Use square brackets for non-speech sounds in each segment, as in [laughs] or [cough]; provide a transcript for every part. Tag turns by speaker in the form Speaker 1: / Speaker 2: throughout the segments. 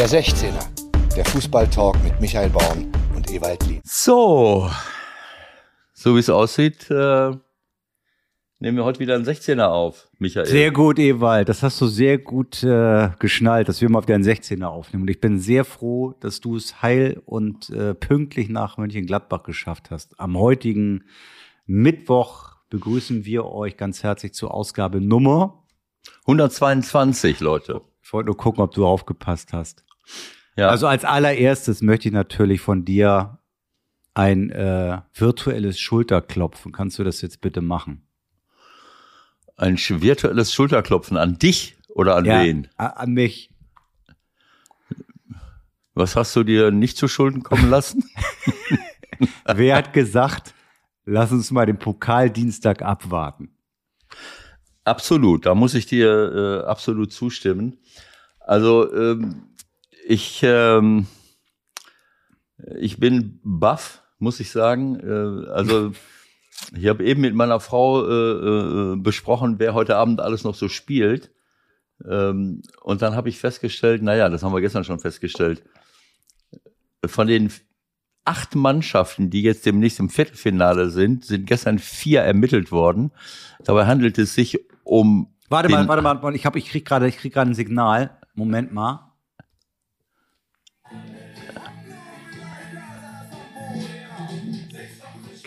Speaker 1: Der 16er, der Fußballtalk mit Michael Baum und Ewald Lien.
Speaker 2: So, so wie es aussieht, äh, nehmen wir heute wieder einen 16er auf, Michael.
Speaker 3: Sehr gut, Ewald. Das hast du sehr gut äh, geschnallt, dass wir mal wieder einen 16er aufnehmen. Und ich bin sehr froh, dass du es heil und äh, pünktlich nach Mönchengladbach geschafft hast. Am heutigen Mittwoch begrüßen wir euch ganz herzlich zur Ausgabe Nummer
Speaker 2: 122, Leute.
Speaker 3: Ich wollte nur gucken, ob du aufgepasst hast. Ja. Also als allererstes möchte ich natürlich von dir ein äh, virtuelles Schulterklopfen. Kannst du das jetzt bitte machen?
Speaker 2: Ein virtuelles Schulterklopfen an dich oder an ja, wen?
Speaker 3: An mich.
Speaker 2: Was hast du dir nicht zu Schulden kommen lassen? [laughs]
Speaker 3: Wer hat gesagt, lass uns mal den Pokaldienstag abwarten?
Speaker 2: Absolut, da muss ich dir äh, absolut zustimmen. Also ähm, ich, ähm, ich bin baff, muss ich sagen. Äh, also [laughs] ich habe eben mit meiner Frau äh, äh, besprochen, wer heute Abend alles noch so spielt. Ähm, und dann habe ich festgestellt, naja, das haben wir gestern schon festgestellt, von den acht Mannschaften, die jetzt demnächst im Viertelfinale sind, sind gestern vier ermittelt worden. Dabei handelt es sich um.
Speaker 3: Warte mal, warte mal, ich habe, ich krieg gerade, ich krieg gerade ein Signal. Moment mal.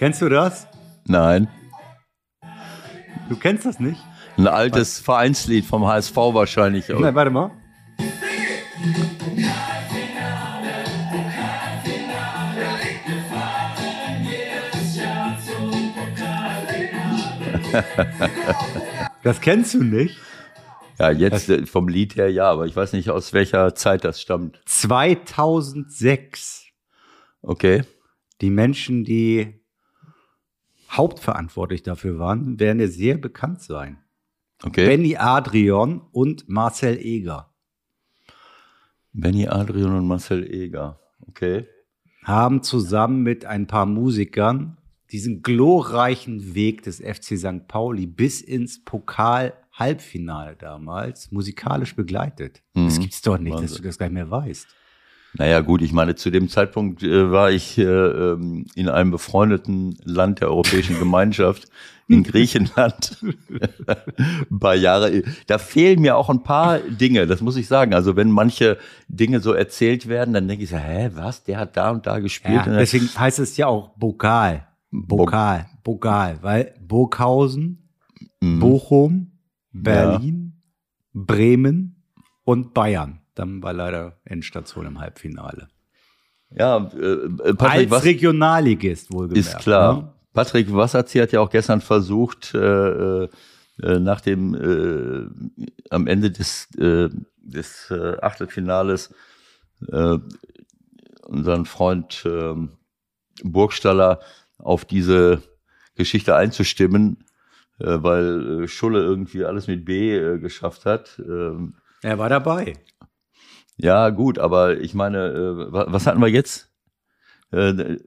Speaker 3: Kennst du das?
Speaker 2: Nein.
Speaker 3: Du kennst das nicht?
Speaker 2: Ein altes Was? Vereinslied vom HSV wahrscheinlich.
Speaker 3: Nein, warte mal. [laughs] das kennst du nicht?
Speaker 2: Ja, jetzt das vom Lied her ja, aber ich weiß nicht, aus welcher Zeit das stammt.
Speaker 3: 2006.
Speaker 2: Okay.
Speaker 3: Die Menschen, die hauptverantwortlich dafür waren, werden ja sehr bekannt sein.
Speaker 2: Okay.
Speaker 3: Benny Adrian und Marcel Eger.
Speaker 2: Benny Adrian und Marcel Eger. Okay.
Speaker 3: Haben zusammen mit ein paar Musikern diesen glorreichen Weg des FC St. Pauli bis ins Pokal-Halbfinale damals musikalisch begleitet. Mhm. Das gibt's doch nicht, Wahnsinn. dass du das gar nicht mehr weißt.
Speaker 2: Naja, gut, ich meine, zu dem Zeitpunkt äh, war ich äh, ähm, in einem befreundeten Land der Europäischen Gemeinschaft, in [laughs] Griechenland, ein [laughs] paar Jahre. Da fehlen mir auch ein paar Dinge, das muss ich sagen. Also wenn manche Dinge so erzählt werden, dann denke ich so, hä, was, der hat da und da gespielt.
Speaker 3: Ja, deswegen heißt es ja auch Bokal. Bokal, Bokal, weil Burghausen, mhm. Bochum, Berlin, ja. Bremen und Bayern. Dann war leider Endstation im Halbfinale.
Speaker 2: Ja, äh,
Speaker 3: Patrick, Als was, Regionalligist wohlgemerkt.
Speaker 2: Ist klar. Ne? Patrick Wasserzi hat ja auch gestern versucht, äh, äh, nach dem äh, am Ende des, äh, des äh, Achtelfinales äh, unseren Freund äh, Burgstaller auf diese Geschichte einzustimmen, äh, weil äh, Schulle irgendwie alles mit B äh, geschafft hat. Ähm,
Speaker 3: er war dabei.
Speaker 2: Ja, gut, aber ich meine, äh, was hatten wir jetzt? Äh,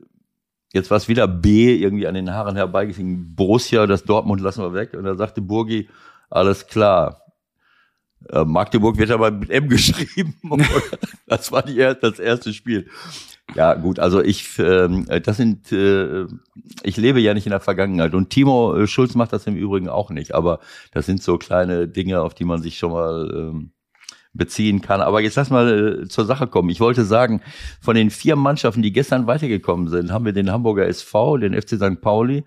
Speaker 2: jetzt war es wieder B, irgendwie an den Haaren herbeigeschrieben. Borussia, das Dortmund lassen wir weg. Und da sagte Burgi, alles klar. Äh, Magdeburg wird aber mit M [laughs] geschrieben. [laughs] das war die, das erste Spiel. Ja, gut, also ich, ähm, das sind, ich lebe ja nicht in der Vergangenheit und Timo Schulz macht das im Übrigen auch nicht, aber das sind so kleine Dinge, auf die man sich schon mal ähm, beziehen kann. Aber jetzt lass mal äh, zur Sache kommen. Ich wollte sagen, von den vier Mannschaften, die gestern weitergekommen sind, haben wir den Hamburger SV, den FC St. Pauli,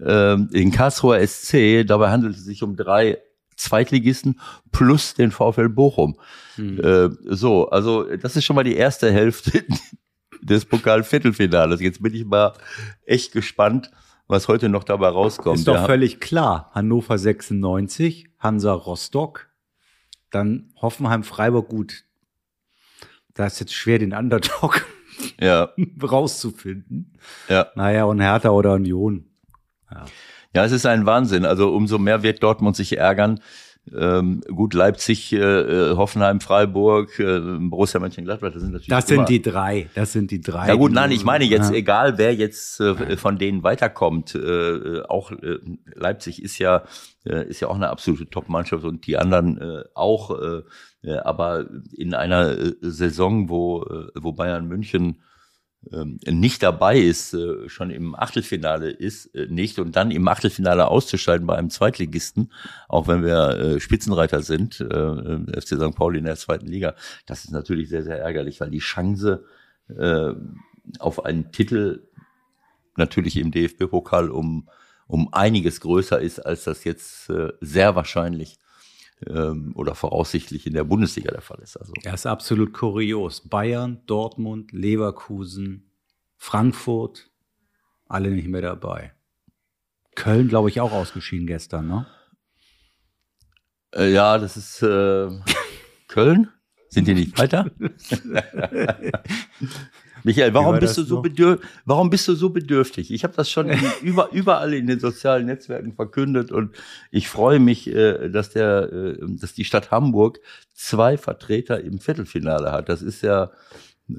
Speaker 2: äh, den Karlsruher SC. Dabei handelt es sich um drei Zweitligisten plus den VfL Bochum. Hm. Äh, so, also das ist schon mal die erste Hälfte [laughs] des Pokal-Viertelfinales. Jetzt bin ich mal echt gespannt, was heute noch dabei rauskommt.
Speaker 3: Ist doch völlig klar. Hannover 96, Hansa Rostock, dann Hoffenheim, Freiburg, gut. Da ist jetzt schwer, den Underdog [laughs]
Speaker 2: ja.
Speaker 3: rauszufinden.
Speaker 2: Ja.
Speaker 3: Naja, und Hertha oder Union.
Speaker 2: Ja. ja, es ist ein Wahnsinn. Also umso mehr wird Dortmund sich ärgern, Ähm, gut, Leipzig, äh, äh, Hoffenheim, Freiburg, äh, Borussia Mönchengladbach, das sind natürlich
Speaker 3: Das
Speaker 2: immer,
Speaker 3: sind die drei. Das sind die drei.
Speaker 2: Ja gut, nein, ich meine jetzt,
Speaker 3: Ja.
Speaker 2: egal wer jetzt äh, von denen weiterkommt, äh, äh, auch äh, Leipzig ist ja äh, ist ja auch eine absolute Top-Mannschaft und die anderen äh, auch, äh, äh, aber in einer Saison, wo äh, wo Bayern München nicht dabei ist, äh, schon im Achtelfinale ist, äh, nicht und dann im Achtelfinale auszuscheiden bei einem Zweitligisten, auch wenn wir äh, Spitzenreiter sind, FC St. Pauli in der zweiten Liga, das ist natürlich sehr, sehr ärgerlich, weil die Chance auf einen Titel natürlich im DFB-Pokal um, um einiges größer ist, als das jetzt sehr wahrscheinlich ähm, oder voraussichtlich in der Bundesliga der Fall ist. Also
Speaker 3: Ja, ist absolut kurios. Bayern, Dortmund, Leverkusen, Frankfurt, alle nicht mehr dabei. Köln, glaube ich, auch ausgeschieden gestern, ne?
Speaker 2: Äh, ja, das ist äh, [laughs] Köln. Sind die nicht weiter? [laughs] Michael, warum
Speaker 3: war
Speaker 2: bist du so warum bist du so bedürftig? Ich habe das schon [laughs] über, überall in den sozialen Netzwerken verkündet und ich freue mich, äh, dass der, äh, dass die Stadt Hamburg zwei Vertreter im Viertelfinale hat. Das ist ja,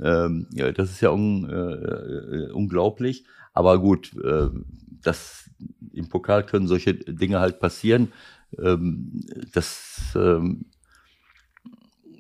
Speaker 2: ähm, ja das ist ja un, äh, äh, unglaublich. Aber gut, äh, das im Pokal können solche Dinge halt passieren. Ähm, das ähm,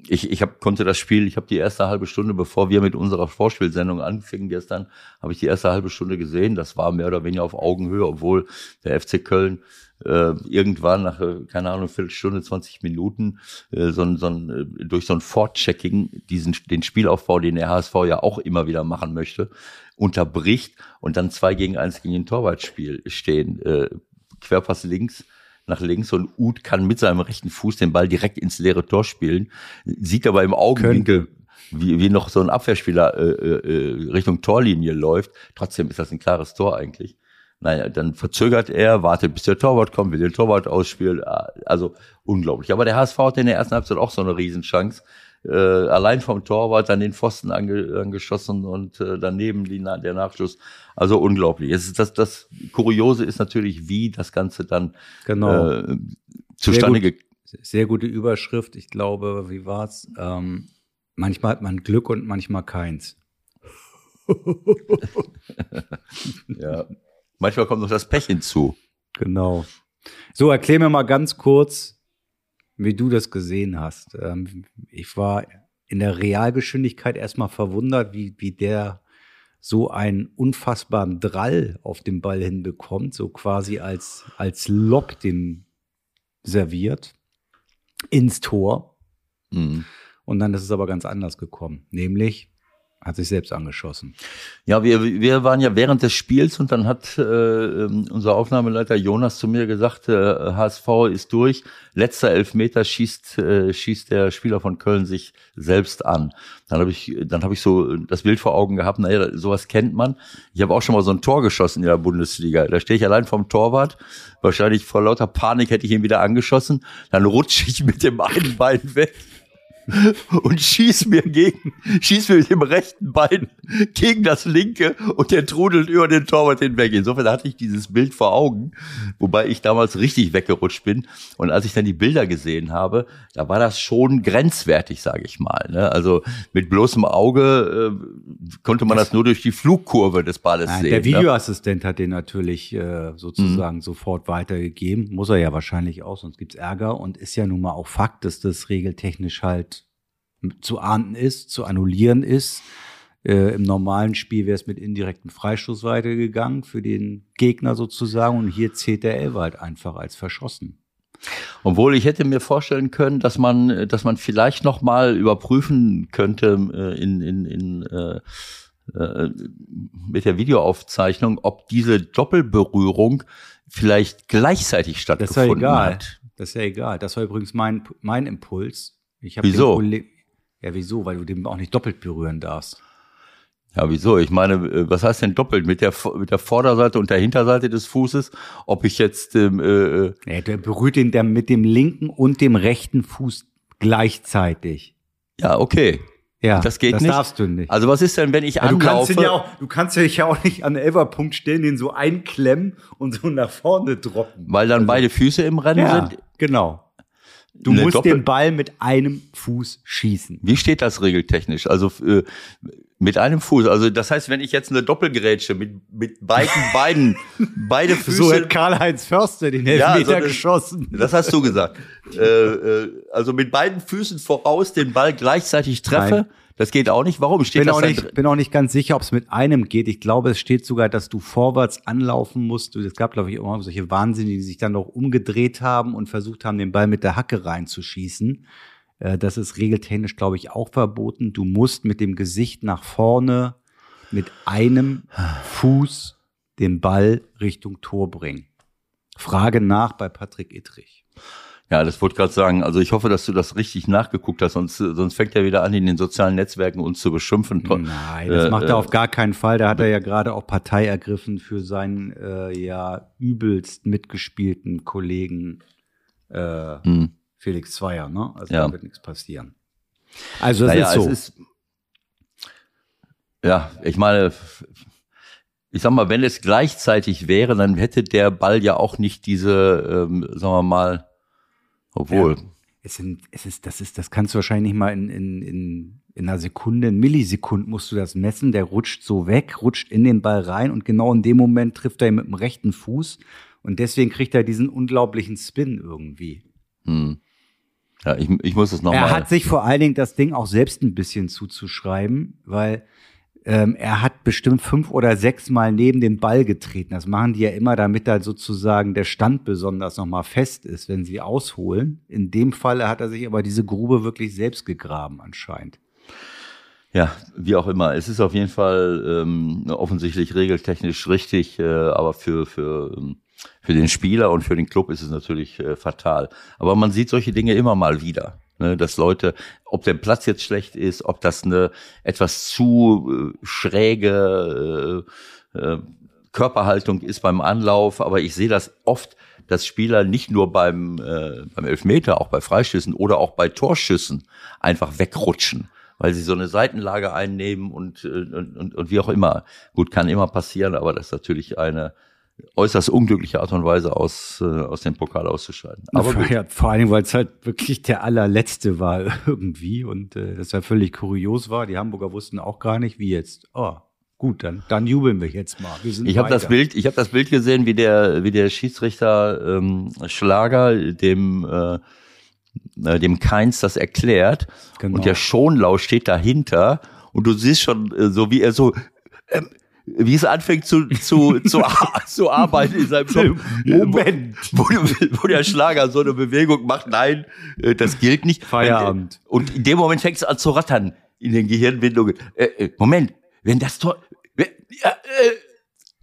Speaker 2: ich, ich hab, konnte das Spiel, ich habe die erste halbe Stunde, bevor wir mit unserer Vorspielsendung anfingen gestern, habe ich die erste halbe Stunde gesehen. Das war mehr oder weniger auf Augenhöhe, obwohl der FC Köln äh, irgendwann nach, äh, keine Ahnung, Viertelstunde, 20 Minuten, äh, so, so äh, durch so ein Fortchecking diesen, den Spielaufbau, den der HSV ja auch immer wieder machen möchte, unterbricht und dann zwei gegen eins gegen den Torwartspiel stehen. Äh, Querpass links, nach links und Uth kann mit seinem rechten Fuß den Ball direkt ins leere Tor spielen, sieht aber im Augenwinkel, wie, wie noch so ein Abwehrspieler äh, äh, Richtung Torlinie läuft. Trotzdem ist das ein klares Tor eigentlich. Naja, dann verzögert er, wartet, bis der Torwart kommt, will den Torwart ausspielen. Ah, Also unglaublich. Aber der HSV hatte in der ersten Halbzeit auch so eine Riesenchance. Äh, allein vom Torwart dann den Pfosten ange, angeschossen und äh, daneben die, der Nachschuss. Also unglaublich. Es ist das, das Kuriose ist natürlich, wie das Ganze dann
Speaker 3: Genau.
Speaker 2: äh, zustande
Speaker 3: Sehr
Speaker 2: gekommen
Speaker 3: Sehr gute Überschrift. Ich glaube, wie war's? Ähm, manchmal hat man Glück und manchmal keins. [laughs]
Speaker 2: ja. Manchmal kommt noch das Pech hinzu.
Speaker 3: Genau. So, erklär mir mal ganz kurz, wie du das gesehen hast. Ähm, ich war in der Realgeschwindigkeit erstmal verwundert, wie, wie der so einen unfassbaren Drall auf den Ball hinbekommt, so quasi als, als Lob den serviert ins Tor.
Speaker 2: Mhm.
Speaker 3: Und dann ist es aber ganz anders gekommen. Nämlich hat sich selbst angeschossen.
Speaker 2: Ja, wir, wir waren ja während des Spiels und dann hat äh, ähm, unser Aufnahmeleiter Jonas zu mir gesagt, äh, HSV ist durch, letzter Elfmeter schießt, äh, schießt der Spieler von Köln sich selbst an. Dann habe ich, dann habe ich so das Bild vor Augen gehabt, naja, sowas kennt man. Ich habe auch schon mal so ein Tor geschossen in der Bundesliga. Da stehe ich allein vom Torwart, wahrscheinlich vor lauter Panik hätte ich ihn wieder angeschossen, dann rutsche ich mit dem einen Bein weg [laughs] und schieß mir gegen, schieß mir mit dem rechten Bein gegen das linke und der trudelt über den Torwart hinweg. Insofern hatte ich dieses Bild vor Augen, wobei ich damals richtig weggerutscht bin. Und als ich dann die Bilder gesehen habe, da war das schon grenzwertig, sage ich mal. Ne? Also mit bloßem Auge äh, konnte man das nur durch die Flugkurve des Balles
Speaker 3: Nein,
Speaker 2: sehen.
Speaker 3: der
Speaker 2: ne?
Speaker 3: Videoassistent hat den natürlich äh, sozusagen sofort weitergegeben. Muss er ja wahrscheinlich auch, sonst gibt's Ärger. Und ist ja nun mal auch Fakt, dass das regeltechnisch halt zu ahnden ist, zu annullieren ist. Äh, Im normalen Spiel wäre es mit indirekten Freistoß weitergegangen für den Gegner sozusagen. Und hier zählt der Elfer halt einfach als verschossen.
Speaker 2: Obwohl ich hätte mir vorstellen können, dass man, dass man vielleicht noch mal überprüfen könnte äh, in, in, in äh, äh, mit der Videoaufzeichnung, ob diese Doppelberührung vielleicht gleichzeitig
Speaker 3: Das ist ja
Speaker 2: stattgefunden
Speaker 3: egal.
Speaker 2: hat.
Speaker 3: Das ist ja egal. Das war übrigens mein, mein Impuls. Ich
Speaker 2: Wieso?
Speaker 3: den Ja, wieso? Weil du den auch nicht doppelt berühren darfst.
Speaker 2: Ja, wieso? Ich meine, äh, was heißt denn doppelt? Mit der, mit der Vorderseite und der Hinterseite des Fußes? Ob ich jetzt, ähm, äh, äh,
Speaker 3: Ja, der berührt ihn dann mit dem linken und dem rechten Fuß gleichzeitig.
Speaker 2: ja, okay.
Speaker 3: Ja,
Speaker 2: Das geht
Speaker 3: das
Speaker 2: nicht?
Speaker 3: darfst du nicht.
Speaker 2: Also was ist denn, wenn ich
Speaker 3: Ja, du
Speaker 2: anlaufe?
Speaker 3: kannst ihn ja auch, du kannst dich ja auch nicht an den Elferpunkt stellen, den so einklemmen und so nach vorne droppen.
Speaker 2: weil dann beide Füße im Rennen
Speaker 3: ja,
Speaker 2: sind?
Speaker 3: genau. Du musst
Speaker 2: Doppel-
Speaker 3: den Ball mit einem Fuß schießen.
Speaker 2: Wie steht das regeltechnisch? Also äh, mit einem Fuß. Also das heißt, wenn ich jetzt eine Doppelgrätsche mit mit beiden [laughs] beiden beide Füße
Speaker 3: So hat Karl-Heinz Förster den
Speaker 2: Ja,
Speaker 3: Elfmeter
Speaker 2: so eine-
Speaker 3: geschossen.
Speaker 2: Das hast du gesagt. [laughs] äh, äh, also mit beiden Füßen voraus den Ball gleichzeitig treffe,
Speaker 3: Nein.
Speaker 2: Das geht auch nicht. Warum steht
Speaker 3: bin
Speaker 2: das
Speaker 3: auch, nicht, bin auch nicht ganz sicher, ob es mit einem geht. Ich glaube, es steht sogar, dass du vorwärts anlaufen musst. Es gab, glaube ich, immer solche Wahnsinnige, die sich dann noch umgedreht haben und versucht haben, den Ball mit der Hacke reinzuschießen. Äh, Das ist regeltechnisch, glaube ich, auch verboten. Du musst mit dem Gesicht nach vorne mit einem Fuß den Ball Richtung Tor bringen. Frage nach bei Patrick Ittrich.
Speaker 2: Ja, das wollte ich gerade sagen. Also ich hoffe, dass du das richtig nachgeguckt hast, sonst, sonst fängt er wieder an, in den sozialen Netzwerken uns zu beschimpfen.
Speaker 3: Nein, das
Speaker 2: Äh,
Speaker 3: macht
Speaker 2: äh,
Speaker 3: er auf gar keinen Fall. Da hat er ja gerade auch Partei ergriffen für seinen äh, ja übelst mitgespielten Kollegen äh,
Speaker 2: Hm.
Speaker 3: Felix Zweier. Ne? Also
Speaker 2: Ja.
Speaker 3: da wird nichts passieren. Also das
Speaker 2: Naja,
Speaker 3: ist so.
Speaker 2: es ist, ja, ich meine, ich sag mal, wenn es gleichzeitig wäre, dann hätte der Ball ja auch nicht diese, ähm, sagen wir mal, obwohl,
Speaker 3: Ja. es sind, es ist, das ist, das kannst du wahrscheinlich mal in, in, in, in einer Sekunde, in Millisekunden musst du das messen. Der rutscht so weg, rutscht in den Ball rein und genau in dem Moment trifft er ihn mit dem rechten Fuß und deswegen kriegt er diesen unglaublichen Spin irgendwie.
Speaker 2: hm. ja, ich, ich muss es
Speaker 3: Er
Speaker 2: nochmal.
Speaker 3: hat sich vor allen Dingen das Ding auch selbst ein bisschen zuzuschreiben, weil ähm, er hat bestimmt fünf oder sechs Mal neben den Ball getreten. Das machen die ja immer, damit da sozusagen der Stand besonders nochmal fest ist, wenn sie ausholen. In dem Fall hat er sich aber diese Grube wirklich selbst gegraben anscheinend.
Speaker 2: Ja, wie auch immer. Es ist auf jeden Fall ähm, offensichtlich regeltechnisch richtig, äh, aber für, für, ähm, für den Spieler und für den Club ist es natürlich äh, fatal. Aber man sieht solche Dinge immer mal wieder. Ne, dass Leute, ob der Platz jetzt schlecht ist, ob das eine etwas zu äh, schräge äh, äh, Körperhaltung ist beim Anlauf, aber ich sehe das oft, dass Spieler nicht nur beim, äh, beim Elfmeter, auch bei Freischüssen oder auch bei Torschüssen einfach wegrutschen, weil sie so eine Seitenlage einnehmen und, äh, und, und, und wie auch immer. Gut, kann immer passieren, aber das ist natürlich eine äußerst unglückliche Art und Weise aus, äh, aus dem Pokal auszuscheiden. Aber
Speaker 3: vor, ja, vor allen Dingen, weil es halt wirklich der allerletzte war [laughs] irgendwie und äh, das ja völlig kurios war. Die Hamburger wussten auch gar nicht, wie jetzt. Oh, gut, dann, dann jubeln wir jetzt mal. Wir
Speaker 2: Ich habe das. Bild, ich habe das Bild gesehen, wie der, wie der Schiedsrichter ähm, Schlager dem äh, äh, dem Keins das erklärt
Speaker 3: Genau.
Speaker 2: und der Schonlau steht dahinter und du siehst schon äh, so wie er so ähm, wie es anfängt zu zu zu, [laughs] [laughs] zu arbeiten in seinem Kopf.
Speaker 3: Moment.
Speaker 2: Wo, wo der Schlager so eine Bewegung macht, nein, äh, das gilt nicht.
Speaker 3: Feierabend.
Speaker 2: Und in dem Moment fängt es an zu rattern in den Gehirnwindungen. Äh, äh, Moment, wenn das Tor, wenn, ja, äh,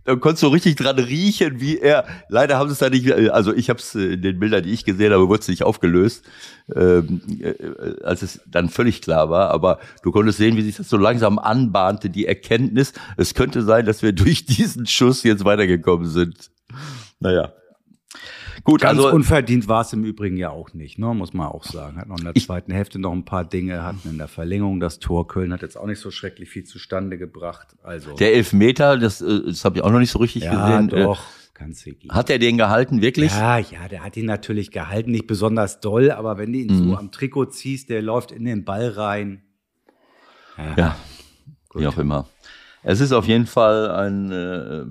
Speaker 2: dann konntest du richtig dran riechen, wie er. Leider haben sie es da nicht. äh, Also ich habe es in den Bildern, die ich gesehen habe, wurde es nicht aufgelöst, ähm, äh, als es dann völlig klar war. Aber du konntest sehen, wie sich das so langsam anbahnte, die Erkenntnis. Es könnte sein, dass wir [laughs] durch diesen Schuss jetzt weitergekommen sind. Naja. Gut,
Speaker 3: Ganz
Speaker 2: also
Speaker 3: unverdient war es im Übrigen ja auch nicht, ne? muss man auch sagen. Hat noch in der zweiten Hälfte noch ein paar Dinge, hatten in der Verlängerung das Tor. Köln hat jetzt auch nicht so schrecklich viel zustande gebracht. Also,
Speaker 2: der Elfmeter, das, äh, das habe ich auch noch nicht so richtig
Speaker 3: ja,
Speaker 2: gesehen. Äh,
Speaker 3: doch.
Speaker 2: Hat er den gehalten, wirklich?
Speaker 3: Ja, ja, der hat ihn natürlich gehalten, nicht besonders doll, aber wenn du ihn
Speaker 2: Mhm.
Speaker 3: so am Trikot ziehst, der läuft in den Ball rein.
Speaker 2: Ja, wie auch immer. Es ist auf jeden Fall ein, äh,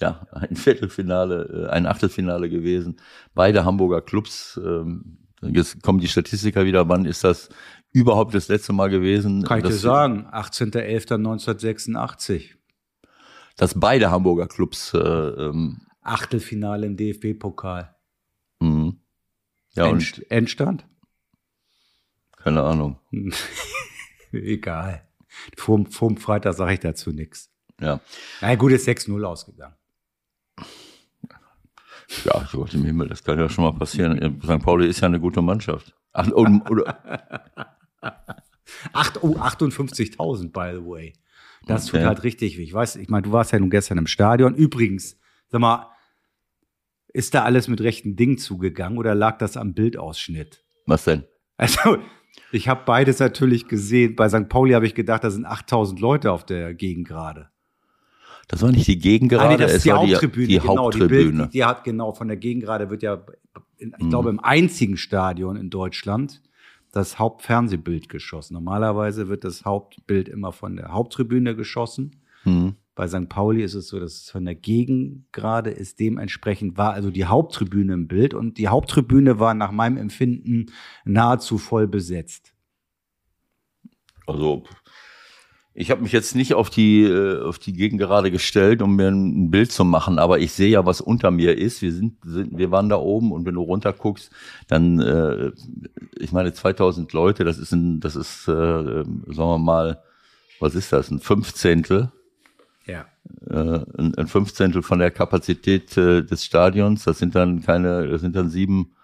Speaker 2: ja, ein Viertelfinale, äh, ein Achtelfinale gewesen. Beide Hamburger Clubs. Ähm, jetzt kommen die Statistiker wieder. Wann ist das überhaupt das letzte Mal gewesen?
Speaker 3: Kann ich dir sagen, 18.11.1986.
Speaker 2: Dass beide Hamburger Clubs. Äh, ähm,
Speaker 3: Achtelfinale im DFB-Pokal.
Speaker 2: mh. ja, und
Speaker 3: End, Endstand?
Speaker 2: keine Ahnung. [laughs]
Speaker 3: Egal. Vorm, vorm Freitag sage ich dazu nichts.
Speaker 2: Ja,
Speaker 3: Na gut, ist 6-0 ausgegangen.
Speaker 2: Ja, Gott im Himmel, das kann ja schon mal passieren. St. Pauli ist ja eine gute Mannschaft. Ach, und, oder, [laughs]
Speaker 3: Acht, oh, 58.000, by the way. Das tut
Speaker 2: Okay.
Speaker 3: halt richtig weh. Ich weiß, ich meine, du warst ja nun gestern im Stadion. Übrigens, sag mal, ist da alles mit rechten Dingen zugegangen oder lag das am Bildausschnitt?
Speaker 2: was denn?
Speaker 3: Also, ich habe beides natürlich gesehen. Bei St. Pauli habe ich gedacht, da sind 8000 Leute auf der Gegend gerade.
Speaker 2: Das war nicht die Gegengerade,
Speaker 3: Ah, nee, das ist die
Speaker 2: war
Speaker 3: Haupttribüne.
Speaker 2: die, die
Speaker 3: genau,
Speaker 2: Haupttribüne.
Speaker 3: Die, Bild, die hat genau von der Gegengerade wird ja, in, ich
Speaker 2: Mhm.
Speaker 3: glaube, im einzigen Stadion in Deutschland das Hauptfernsehbild geschossen. Normalerweise wird das Hauptbild immer von der Haupttribüne geschossen.
Speaker 2: Mhm.
Speaker 3: Bei St. Pauli ist es so, dass es von der Gegengrade ist. Dementsprechend war also die Haupttribüne im Bild und die Haupttribüne war nach meinem Empfinden nahezu voll besetzt.
Speaker 2: Also ich habe mich jetzt nicht auf die äh, auf die Gegengerade gestellt, um mir ein Bild zu machen, aber ich sehe ja, was unter mir ist. Wir sind, sind wir waren da oben und wenn du runter guckst, dann äh, ich meine 2000 Leute, das ist ein das ist äh, äh, sagen wir mal, was ist das? Ein Fünfzehntel
Speaker 3: Ja.
Speaker 2: äh, ein, ein Fünfzehntel von der Kapazität äh, des Stadions. Das sind dann keine, das sind dann sieben,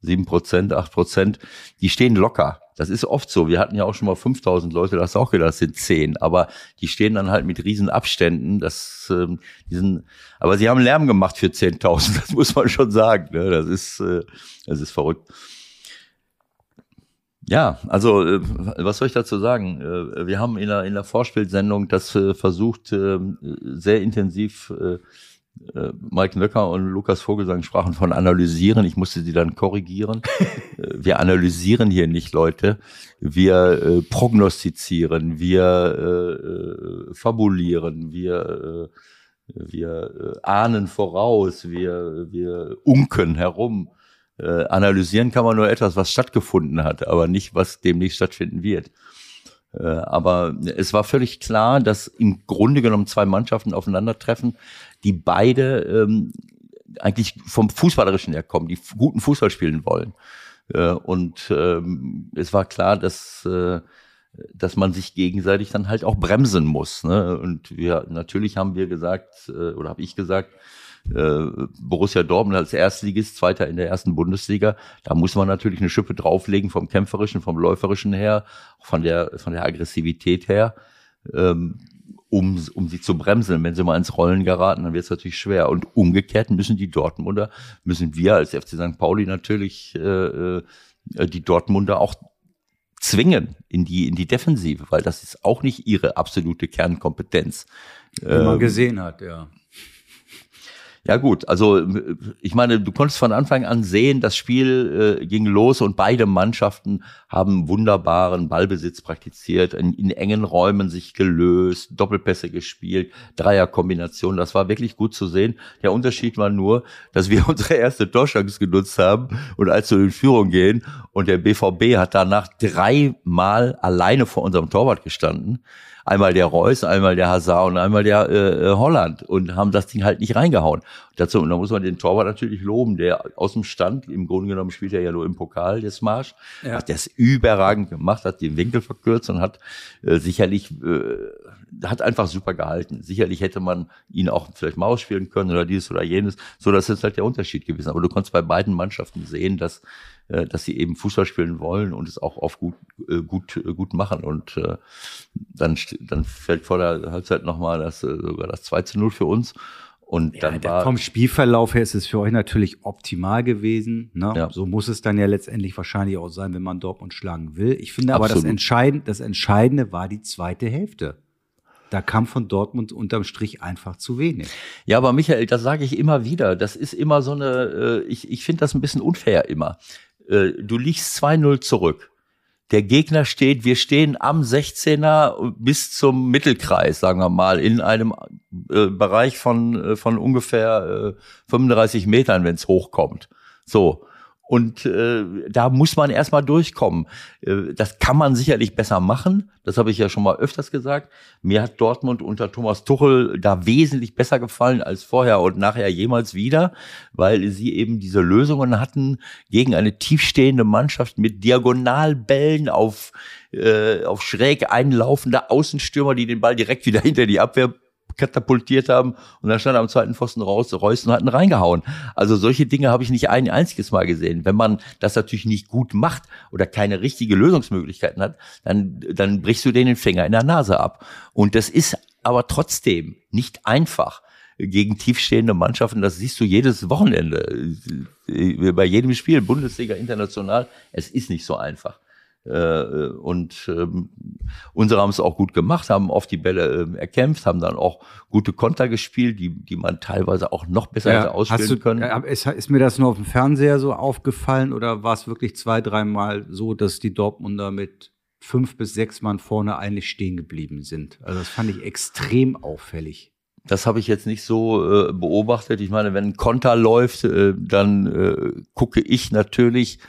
Speaker 2: sieben Prozent, acht Prozent. Die stehen locker. Das ist oft so. Wir hatten ja auch schon mal 5000 Leute, das du auch gedacht, das sind zehn. Aber die stehen dann halt mit riesen Abständen. Das, ähm, diesen, aber sie haben Lärm gemacht für 10.000. [laughs] Das muss man schon sagen. Ne? Das ist, äh, das ist verrückt. Ja, also äh, was soll ich dazu sagen? Äh, wir haben in der, in der Vorspielsendung das äh, versucht, äh, sehr intensiv. Äh, Mike Nöcker und Lukas Vogelsang sprachen von analysieren. Ich musste sie dann korrigieren. [laughs] Äh, wir analysieren hier nicht, Leute. Wir äh, prognostizieren, wir äh, äh, fabulieren, wir, äh, wir ahnen voraus, wir, wir unken herum. Analysieren kann man nur etwas, was stattgefunden hat, aber nicht, was demnächst stattfinden wird. Aber es war völlig klar, dass im Grunde genommen zwei Mannschaften aufeinandertreffen, die beide ähm, eigentlich vom Fußballerischen her kommen, die guten Fußball spielen wollen. Äh, und ähm, es war klar, dass äh, dass man sich gegenseitig dann halt auch bremsen muss. Ne? Und wir natürlich haben wir gesagt, äh, oder habe ich gesagt, äh, Borussia Dortmund als Erstligist, Zweiter in der ersten Bundesliga, da muss man natürlich eine Schippe drauflegen vom kämpferischen, vom läuferischen her, von der von der Aggressivität her, ähm, um um sie zu bremsen. Wenn sie mal ins Rollen geraten, dann wird es natürlich schwer. Und umgekehrt müssen die Dortmunder, müssen wir als FC St. Pauli natürlich äh, äh, die Dortmunder auch zwingen in die in die Defensive, weil das ist auch nicht ihre absolute Kernkompetenz.
Speaker 3: Wie man
Speaker 2: Ähm,
Speaker 3: gesehen hat, ja.
Speaker 2: Ja gut, also ich meine, du konntest von Anfang an sehen, das Spiel äh, ging los und beide Mannschaften haben wunderbaren Ballbesitz praktiziert, in, in engen Räumen sich gelöst, Doppelpässe gespielt, Dreierkombination, das war wirklich gut zu sehen. Der Unterschied war nur, dass wir [laughs] unsere erste Torchance genutzt haben und als wir in Führung gehen und der BVB hat danach dreimal alleine vor unserem Torwart gestanden einmal der Reus, einmal der Hazard und einmal der äh, Holland und haben das Ding halt nicht reingehauen. Dazu, und da muss man den Torwart natürlich loben, der aus dem Stand, im Grunde genommen spielt er ja nur im Pokal, des Marsch,
Speaker 3: Ja.
Speaker 2: hat das überragend gemacht, hat den Winkel verkürzt und hat äh, sicherlich, äh, hat einfach super gehalten. Sicherlich hätte man ihn auch vielleicht mal ausspielen können oder dieses oder jenes, so das ist halt der Unterschied gewesen. Aber du konntest bei beiden Mannschaften sehen, dass äh, dass sie eben Fußball spielen wollen und es auch auf gut äh, gut äh, gut machen und äh, dann dann fällt vor der Halbzeit nochmal das äh, sogar das 2 zu 0 für uns und
Speaker 3: Ja,
Speaker 2: dann war
Speaker 3: vom Spielverlauf her ist es für euch natürlich optimal gewesen. Ne?
Speaker 2: Ja.
Speaker 3: So muss es dann ja letztendlich wahrscheinlich auch sein, wenn man Dortmund schlagen will. Ich finde aber, das. Entscheidende, das Entscheidende war die zweite Hälfte. Da kam von Dortmund unterm Strich einfach zu wenig.
Speaker 2: Ja, aber Michael, das sage ich immer wieder. Das ist immer so eine, ich, ich finde das ein bisschen unfair immer. Äh, du liegst 2-0 zurück. Der Gegner steht, wir stehen am 16er bis zum Mittelkreis, sagen wir mal, in einem äh, Bereich von, äh, von ungefähr äh, 35 Metern, wenn es hochkommt. So. Und äh, da muss man erstmal durchkommen. Äh, das kann man sicherlich besser machen. Das habe ich ja schon mal öfters gesagt. Mir hat Dortmund unter Thomas Tuchel da wesentlich besser gefallen als vorher und nachher jemals wieder, weil sie eben diese Lösungen hatten gegen eine tiefstehende Mannschaft mit Diagonalbällen auf, äh, auf schräg einlaufende Außenstürmer, die den Ball direkt wieder hinter die Abwehr katapultiert haben und dann stand am zweiten Pfosten raus, Reus und hatten reingehauen. Also solche Dinge habe ich nicht ein einziges Mal gesehen. Wenn man das natürlich nicht gut macht oder keine richtige Lösungsmöglichkeiten hat, dann, dann brichst du denen den Finger in der Nase ab. Und das ist aber trotzdem nicht einfach gegen tiefstehende Mannschaften. Das siehst du jedes Wochenende, äh, bei jedem Spiel, Bundesliga, international. Es ist nicht so einfach. Äh, und ähm, unsere haben es auch gut gemacht, haben oft die Bälle äh, erkämpft, haben dann auch gute Konter gespielt, die, die man teilweise auch noch besser
Speaker 3: Ja,
Speaker 2: hätte ausspielen
Speaker 3: du,
Speaker 2: können.
Speaker 3: äh, Ist, ist mir das nur auf dem Fernseher so aufgefallen oder war es wirklich zwei, dreimal so, dass die Dortmunder mit fünf bis sechs Mann vorne eigentlich stehen geblieben sind? Also das fand ich extrem auffällig.
Speaker 2: Das habe ich jetzt nicht so äh, beobachtet. Ich meine, wenn ein Konter läuft, äh, dann äh, gucke ich natürlich [laughs]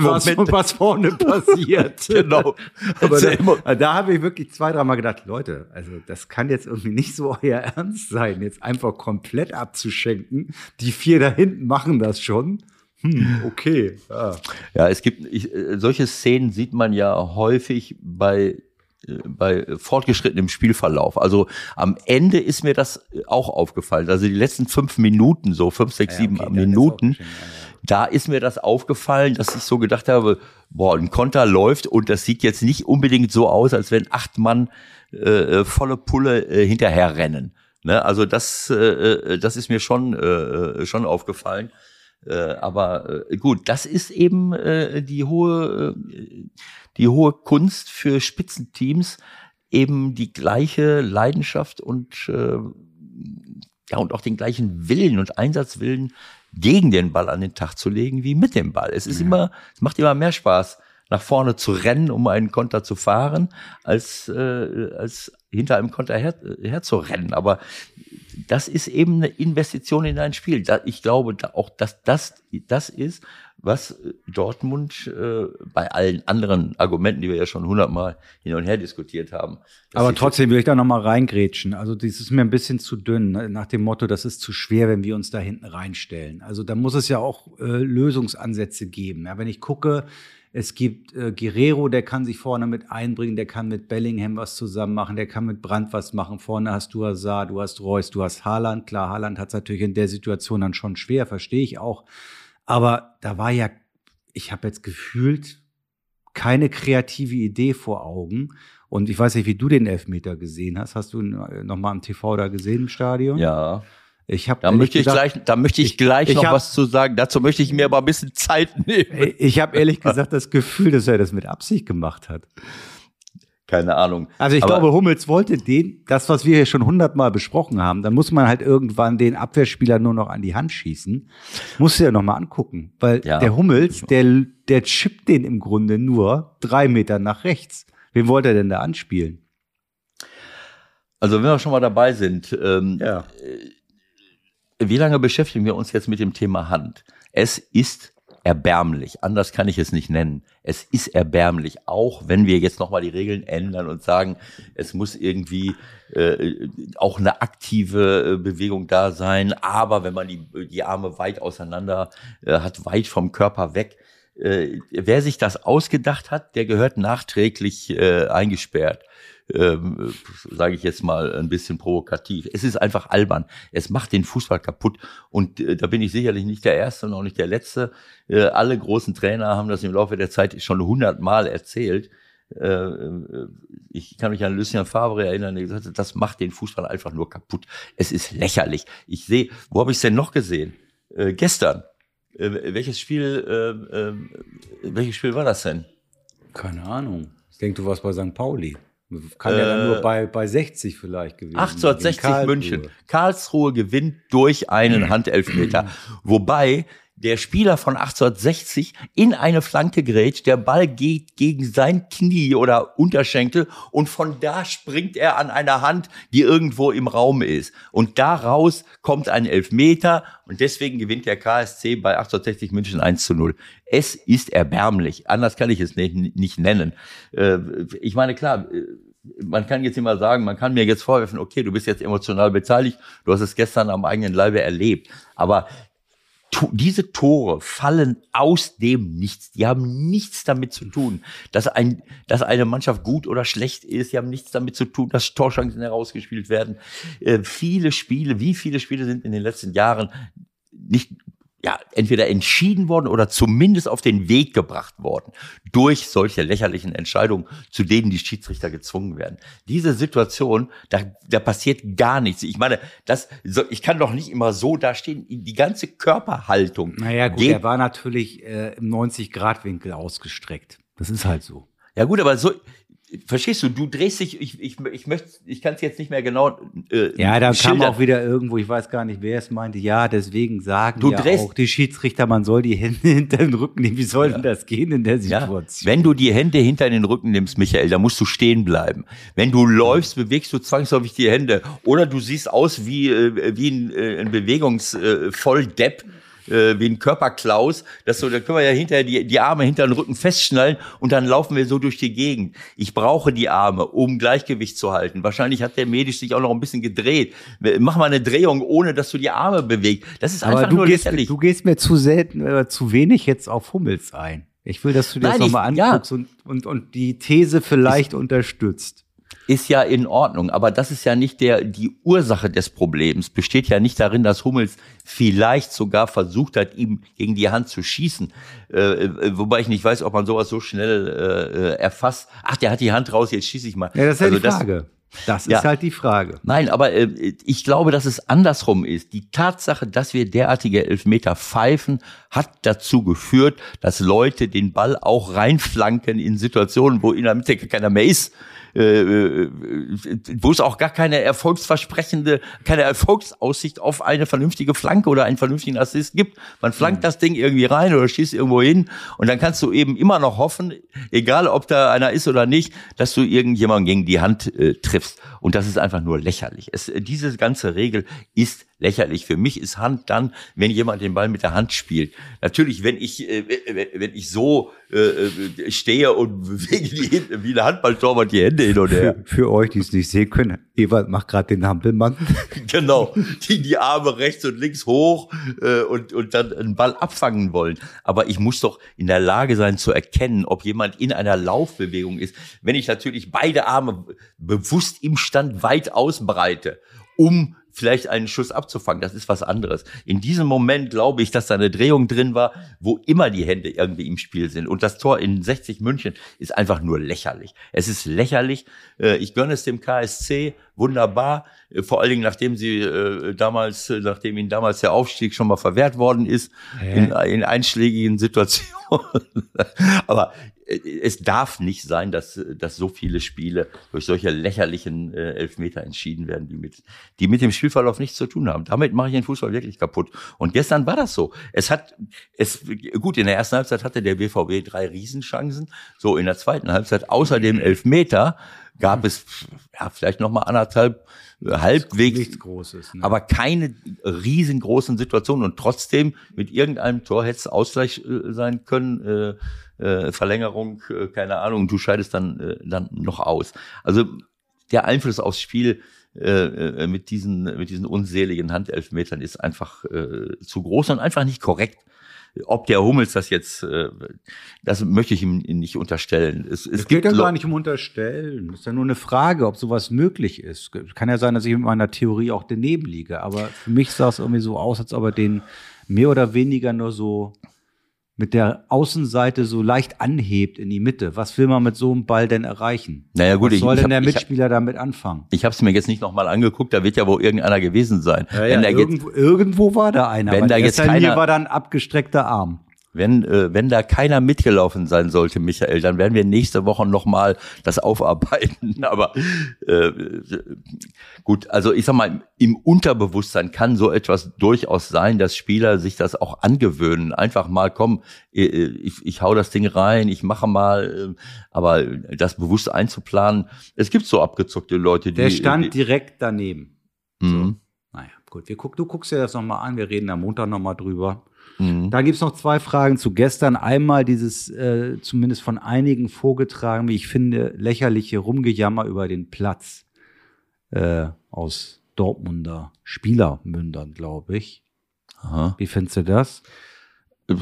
Speaker 3: Was, was vorne [laughs] passiert.
Speaker 2: genau. [laughs]
Speaker 3: Aber da, da habe ich wirklich zwei, dreimal gedacht, Leute, also das kann jetzt irgendwie nicht so euer Ernst sein, jetzt einfach komplett abzuschenken. Die vier da hinten machen das schon. Hm, okay. Ja.
Speaker 2: Ja, es gibt ich, äh, solche Szenen sieht man ja häufig bei bei fortgeschrittenem Spielverlauf. Also am Ende ist mir das auch aufgefallen. Also die letzten fünf Minuten, so fünf, sechs, sieben
Speaker 3: okay, dann ist
Speaker 2: Minuten,
Speaker 3: ja, ja.
Speaker 2: da ist mir das aufgefallen, dass ich so gedacht habe, boah, ein Konter läuft und das sieht jetzt nicht unbedingt so aus, als wenn acht Mann äh, volle Pulle äh, hinterher rennen. Ne? Also das, äh, äh, das ist mir schon, äh, schon aufgefallen. Äh, aber äh, gut, das ist eben äh, die hohe, äh, die hohe Kunst für Spitzenteams, eben die gleiche Leidenschaft und äh, ja und auch den gleichen Willen und Einsatzwillen gegen den Ball an den Tag zu legen wie mit dem Ball. Es ist immer, es macht immer mehr Spaß, nach vorne zu rennen, um einen Konter zu fahren, als äh, als hinter einem Konter her, herzurennen. Aber das ist eben eine Investition in ein Spiel. Ich glaube auch, dass das das ist, was Dortmund äh, bei allen anderen Argumenten, die wir ja schon hundertmal hin und her diskutiert haben.
Speaker 3: Aber trotzdem will ich da noch mal reingrätschen. Also das ist mir ein bisschen zu dünn, ne? nach dem Motto, das ist zu schwer, wenn wir uns da hinten reinstellen. Also da muss es ja auch äh, Lösungsansätze geben. Ja, wenn ich gucke, es gibt äh, Guerrero, der kann sich vorne mit einbringen, der kann mit Bellingham was zusammen machen, der kann mit Brandt was machen. Vorne hast du Hazard, du hast Reus, du hast Haaland. Klar, Haaland hat es natürlich in der Situation dann schon schwer, verstehe ich auch. Aber da war ja, ich habe jetzt gefühlt keine kreative Idee vor Augen. Und ich weiß nicht, wie du den Elfmeter gesehen hast. Hast du ihn äh, noch mal am TV da gesehen im Stadion?
Speaker 2: Ja,
Speaker 3: Ich habe
Speaker 2: da möchte ich gleich, da möchte ich, gleich
Speaker 3: ich
Speaker 2: noch
Speaker 3: hab-
Speaker 2: was zu sagen. Dazu möchte ich mir aber ein bisschen Zeit nehmen.
Speaker 3: ich habe ehrlich [laughs] gesagt das Gefühl, dass er das mit Absicht gemacht hat.
Speaker 2: Keine Ahnung.
Speaker 3: Also ich
Speaker 2: Aber-
Speaker 3: glaube, Hummels wollte den, das, was wir hier schon hundertmal besprochen haben, dann muss man halt irgendwann den Abwehrspieler nur noch an die Hand schießen. Musst du ja noch mal angucken, weil
Speaker 2: Ja.
Speaker 3: der Hummels, der, der chippt den im Grunde nur drei Meter nach rechts. Wen wollte er denn da anspielen?
Speaker 2: Also wenn wir schon mal dabei sind, ähm,
Speaker 3: Ja.
Speaker 2: Wie lange beschäftigen wir uns jetzt mit dem Thema Hand? Es ist erbärmlich. Anders kann ich es nicht nennen. Es ist erbärmlich, auch wenn wir jetzt nochmal die Regeln ändern und sagen, es muss irgendwie äh, auch eine aktive äh, Bewegung da sein. Aber wenn man die, die Arme weit auseinander äh, hat, weit vom Körper weg, äh, wer sich das ausgedacht hat, der gehört nachträglich äh, eingesperrt ähm, sage ich jetzt mal ein bisschen provokativ. Es ist einfach albern. Es macht den Fußball kaputt. Und äh, da bin ich sicherlich nicht der Erste und auch nicht der Letzte. Äh, alle großen Trainer haben das im Laufe der Zeit schon hundertmal erzählt. Äh, äh, ich kann mich an Lucien Favre erinnern, der gesagt hat, das macht den Fußball einfach nur kaputt. Es ist lächerlich. Ich sehe, wo habe ich es denn noch gesehen? Äh, gestern. Äh, welches Spiel, äh, äh, welches Spiel war das denn?
Speaker 3: Keine Ahnung. Ich denke, du warst bei St. Pauli. Kann ja dann
Speaker 2: Äh,
Speaker 3: nur bei, bei 60 vielleicht gewesen sein.
Speaker 2: 1860
Speaker 3: Gegen Karlsruhe.
Speaker 2: München. Karlsruhe gewinnt durch einen [clears throat] Handelfmeter. Wobei der Spieler von 1860 in eine Flanke gerät, der Ball geht gegen sein Knie oder Unterschenkel und von da springt er an einer Hand, die irgendwo im Raum ist. Und daraus kommt ein Elfmeter und deswegen gewinnt der KSC bei 1860 München 1 zu 0. Es ist erbärmlich. Anders kann ich es nicht, nennen. Äh, Ich meine, klar, äh, man kann jetzt immer sagen, man kann mir jetzt vorwerfen, okay, du bist jetzt emotional beteiligt, du hast es gestern am eigenen Leibe erlebt. Aber diese Tore fallen aus dem Nichts. Die haben nichts damit zu tun, dass, ein, dass eine Mannschaft gut oder schlecht ist. Die haben nichts damit zu tun, dass Torchancen herausgespielt werden. Äh, viele Spiele, wie viele Spiele sind in den letzten Jahren nicht ja, entweder entschieden worden oder zumindest auf den Weg gebracht worden durch solche lächerlichen Entscheidungen, zu denen die Schiedsrichter gezwungen werden. Diese Situation, da, da passiert gar nichts. Ich meine, das, ich kann doch nicht immer so dastehen. Die ganze Körperhaltung.
Speaker 3: Naja, gut, er war natürlich äh, im 90-Grad-Winkel ausgestreckt. Das ist halt so.
Speaker 2: Ja gut, aber so, verstehst du, du drehst dich, ich, ich, ich möchte, ich kann es jetzt nicht mehr genau.
Speaker 3: Äh, ja, da kam auch wieder irgendwo, ich weiß gar nicht, wer es meinte, ja, deswegen sagen
Speaker 2: du
Speaker 3: ja
Speaker 2: drehst,
Speaker 3: auch die Schiedsrichter, man soll die Hände [laughs] hinter den Rücken nehmen. Wie soll ja. denn das gehen in der Situation?
Speaker 2: Ja. Wenn du die Hände hinter den Rücken nimmst, Michael, dann musst du stehen bleiben. Wenn du läufst, bewegst du zwangsläufig die Hände. Oder du siehst aus wie, äh, wie ein, äh, ein Bewegungsvolldepp. Äh, äh, wie ein Körperklaus, dass so, da können wir ja hinterher die, die Arme hinter den Rücken festschnallen und dann laufen wir so durch die Gegend. Ich brauche die Arme, um Gleichgewicht zu halten. Wahrscheinlich hat der Medisch sich auch noch ein bisschen gedreht. Mach mal eine Drehung, ohne dass du die Arme bewegst. Das ist einfach nur
Speaker 3: gehst,
Speaker 2: lächerlich.
Speaker 3: Du gehst mir zu selten, äh, zu wenig jetzt auf Hummels ein. Ich will, dass du dir Nein, das nochmal anguckst ja. und, und, und die These vielleicht ich, unterstützt
Speaker 2: ist ja in Ordnung, aber das ist ja nicht der die Ursache des Problems. Besteht ja nicht darin, dass Hummels vielleicht sogar versucht hat, ihm gegen die Hand zu schießen. Äh, äh, wobei ich nicht weiß, ob man sowas so schnell äh, erfasst. Ach, der hat die Hand raus, jetzt schieße ich mal.
Speaker 3: Ja, das ist ja also die Frage. Das, das ist halt die Frage.
Speaker 2: Nein, aber äh, ich glaube, dass es andersrum ist. Die Tatsache, dass wir derartige Elfmeter pfeifen, hat dazu geführt, dass Leute den Ball auch reinflanken in Situationen, wo in der Mitte keiner mehr ist. Äh, äh, wo es auch gar keine erfolgsversprechende, keine Erfolgsaussicht auf eine vernünftige Flanke oder einen vernünftigen Assist gibt. Man flankt mhm. das Ding irgendwie rein oder schießt irgendwo hin und dann kannst du eben immer noch hoffen, egal ob da einer ist oder nicht, dass du irgendjemanden gegen die Hand äh, triffst. Und das ist einfach nur lächerlich. Es, diese ganze Regel ist lächerlich. Für mich ist Hand dann, wenn jemand den Ball mit der Hand spielt. Natürlich, wenn ich, äh, wenn ich so äh, äh, stehe und [laughs] bewege die wie eine Handballtorwart die Hände hin und her.
Speaker 3: Für, für euch, die es nicht sehen können, Ewald macht gerade den Hampelmann. [laughs]
Speaker 2: genau, die die Arme rechts und links hoch äh, und, und dann einen Ball abfangen wollen. Aber ich muss doch in der Lage sein zu erkennen, ob jemand in einer Laufbewegung ist. Wenn ich natürlich beide Arme bewusst im Stand weit ausbreite, um vielleicht einen Schuss abzufangen. Das ist was anderes. In diesem Moment glaube ich, dass da eine Drehung drin war, wo immer die Hände irgendwie im Spiel sind. Und das Tor in 60 München ist einfach nur lächerlich. Es ist lächerlich. Äh, ich gönne es dem KSC wunderbar. Äh, vor allen Dingen, nachdem sie äh, damals, nachdem ihnen damals der Aufstieg schon mal verwehrt worden ist, in, in einschlägigen Situationen. [laughs] Aber es darf nicht sein, dass, dass so viele Spiele durch solche lächerlichen äh, Elfmeter entschieden werden, die mit, die mit dem Spielverlauf nichts zu tun haben. Damit mache ich den Fußball wirklich kaputt. Und gestern war das so. Es hat, es, gut, in der ersten Halbzeit hatte der BVB drei Riesenchancen. So, in der zweiten Halbzeit, außer dem Elfmeter, gab es, ja, vielleicht noch mal anderthalb, halbwegs,
Speaker 3: nichts Großes,
Speaker 2: ne? aber keine riesengroßen Situationen und trotzdem mit irgendeinem Tor hätte es Ausgleich äh, sein können. Äh, äh, Verlängerung, äh, keine Ahnung, du scheidest dann, äh, dann noch aus. Also der Einfluss aufs Spiel äh, äh, mit diesen mit diesen unseligen Handelfmetern ist einfach äh, zu groß und einfach nicht korrekt. Ob der Hummels das jetzt, äh, das möchte ich ihm nicht unterstellen.
Speaker 3: Es, es, es geht ja gar nicht um unterstellen. Es ist ja nur eine Frage, ob sowas möglich ist. Kann ja sein, dass ich mit meiner Theorie auch daneben liege. Aber für mich sah es irgendwie so aus, als ob er den mehr oder weniger nur so mit der Außenseite so leicht anhebt in die Mitte. Was will man mit so einem Ball denn erreichen?
Speaker 2: Naja, gut,
Speaker 3: Was soll
Speaker 2: ich,
Speaker 3: denn der Mitspieler hab, damit anfangen?
Speaker 2: Ich habe es mir jetzt nicht nochmal angeguckt, da wird ja wohl irgendeiner gewesen sein.
Speaker 3: Ja, ja, irgendwo, jetzt, irgendwo, war da einer.
Speaker 2: Wenn da jetzt keiner,
Speaker 3: war da ein abgestreckter Arm.
Speaker 2: Wenn, äh, wenn da keiner mitgelaufen sein sollte, Michael, dann werden wir nächste Woche nochmal das aufarbeiten. [laughs] Aber äh, gut, also ich sag mal, im Unterbewusstsein kann so etwas durchaus sein, dass Spieler sich das auch angewöhnen. Einfach mal, komm, äh, ich, ich hau das Ding rein, ich mache mal, äh, aber das bewusst einzuplanen, es gibt so abgezuckte Leute,
Speaker 3: die. Der stand die, direkt daneben. Mhm. So. Naja, gut, wir guck, du guckst dir das nochmal an, wir reden am Montag nochmal drüber. Mhm. Da gibt's noch zwei Fragen zu gestern. Einmal dieses, äh, zumindest von einigen vorgetragen, wie ich finde, lächerliche Rumgejammer über den Platz äh, aus Dortmunder Spielermündern, glaube ich. Aha. Wie findest du das?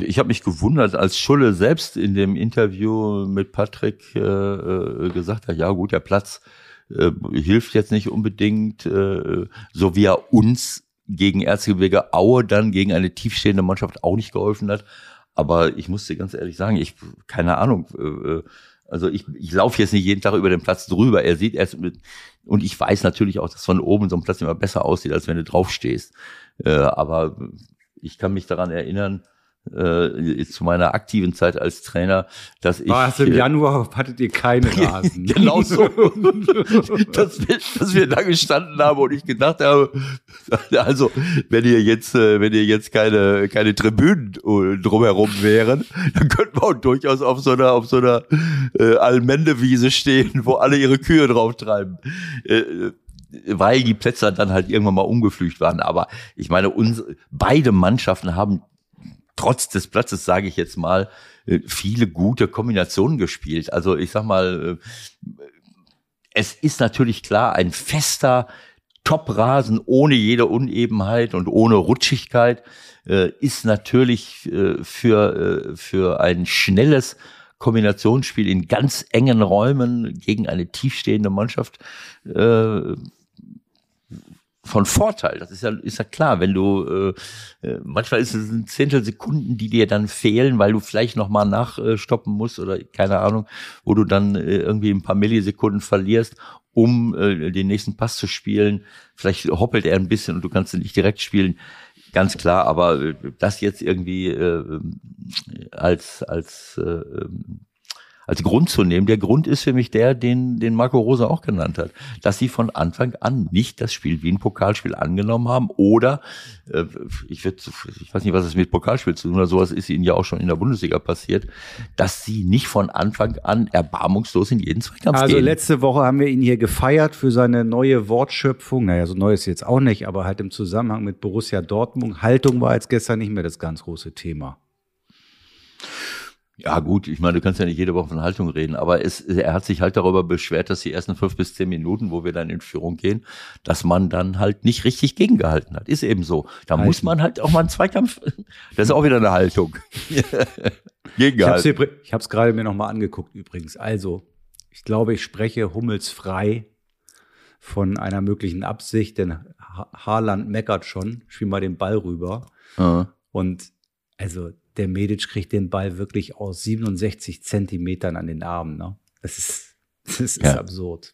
Speaker 2: Ich habe mich gewundert, als Schulle selbst in dem Interview mit Patrick äh, äh, gesagt hat, ja gut, der Platz äh, hilft jetzt nicht unbedingt, äh, so wie er uns gegen Erzgebirge Aue dann gegen eine tiefstehende Mannschaft auch nicht geholfen hat. Aber ich muss dir ganz ehrlich sagen, ich, keine Ahnung, äh, äh, also ich, ich laufe jetzt nicht jeden Tag über den Platz drüber. Er sieht erst mit, und ich weiß natürlich auch, dass von oben so ein Platz immer besser aussieht, als wenn du draufstehst. Äh, aber ich kann mich daran erinnern, äh, zu meiner aktiven Zeit als Trainer, dass ich.
Speaker 3: War es im Januar hattet ihr keinen [laughs] Rasen.
Speaker 2: genau so. [laughs] dass, wir, dass wir da gestanden haben und ich gedacht habe, [laughs] also wenn ihr jetzt, äh, wenn ihr jetzt keine, keine Tribünen äh, drumherum wären, dann könnten wir auch durchaus auf so einer, auf so einer äh, Almendewiese stehen, wo alle ihre Kühe drauf treiben. Äh, weil die Plätze dann halt irgendwann mal umgepflügt waren. Aber ich meine, uns, beide Mannschaften haben trotz des Platzes, sage ich jetzt mal, äh, viele gute Kombinationen gespielt. Also ich sag mal, äh, es ist natürlich klar, ein fester Top-Rasen ohne jede Unebenheit und ohne Rutschigkeit äh, ist natürlich für, für ein schnelles Kombinationsspiel in ganz engen Räumen gegen eine tiefstehende Mannschaft von Vorteil. Das ist ja, ist ja klar, wenn du äh, äh, manchmal ist es ein Zehntel Sekunden, die dir dann fehlen, weil du vielleicht nochmal nachstoppen musst oder keine Ahnung, wo du dann äh, irgendwie ein paar Millisekunden verlierst, um äh, den nächsten Pass zu spielen. Vielleicht hoppelt er ein bisschen und du kannst ihn nicht direkt spielen. Ganz klar, aber äh, das jetzt irgendwie äh, als als äh, als Grund zu nehmen. Der Grund ist für mich der, den, den Marco Rosa auch genannt hat, dass sie von Anfang an nicht das Spiel wie ein Pokalspiel angenommen haben oder äh, ich, würd, ich weiß nicht, was es mit Pokalspiel zu tun hat, sowas ist ihnen ja auch schon in der Bundesliga passiert, dass sie nicht von Anfang an erbarmungslos in jeden Zweikampf
Speaker 3: also
Speaker 2: gehen.
Speaker 3: Also letzte Woche haben wir ihn hier gefeiert für seine neue Wortschöpfung. Naja, so neu ist jetzt auch nicht, aber halt im Zusammenhang mit Borussia Dortmund. Haltung war jetzt gestern nicht mehr das ganz große Thema.
Speaker 2: Ja, gut, ich meine, du kannst ja nicht jede Woche von Haltung reden, aber es, er hat sich halt darüber beschwert, dass die ersten fünf bis zehn Minuten, wo wir dann in Führung gehen, dass man dann halt nicht richtig gegengehalten hat. Ist eben so. Da Halten. muss man halt auch mal einen Zweikampf, das ist auch wieder eine Haltung. [laughs]
Speaker 3: Gegengehalten. Ich habe es gerade mir nochmal angeguckt übrigens. Also, ich glaube, ich spreche hummelsfrei von einer möglichen Absicht, denn Haaland meckert schon, spiel mal den Ball rüber. Uh Und also der Medic kriegt den Ball wirklich aus 67 Zentimetern an den Armen. Ne? Das ist, [laughs] das ist ja. absurd.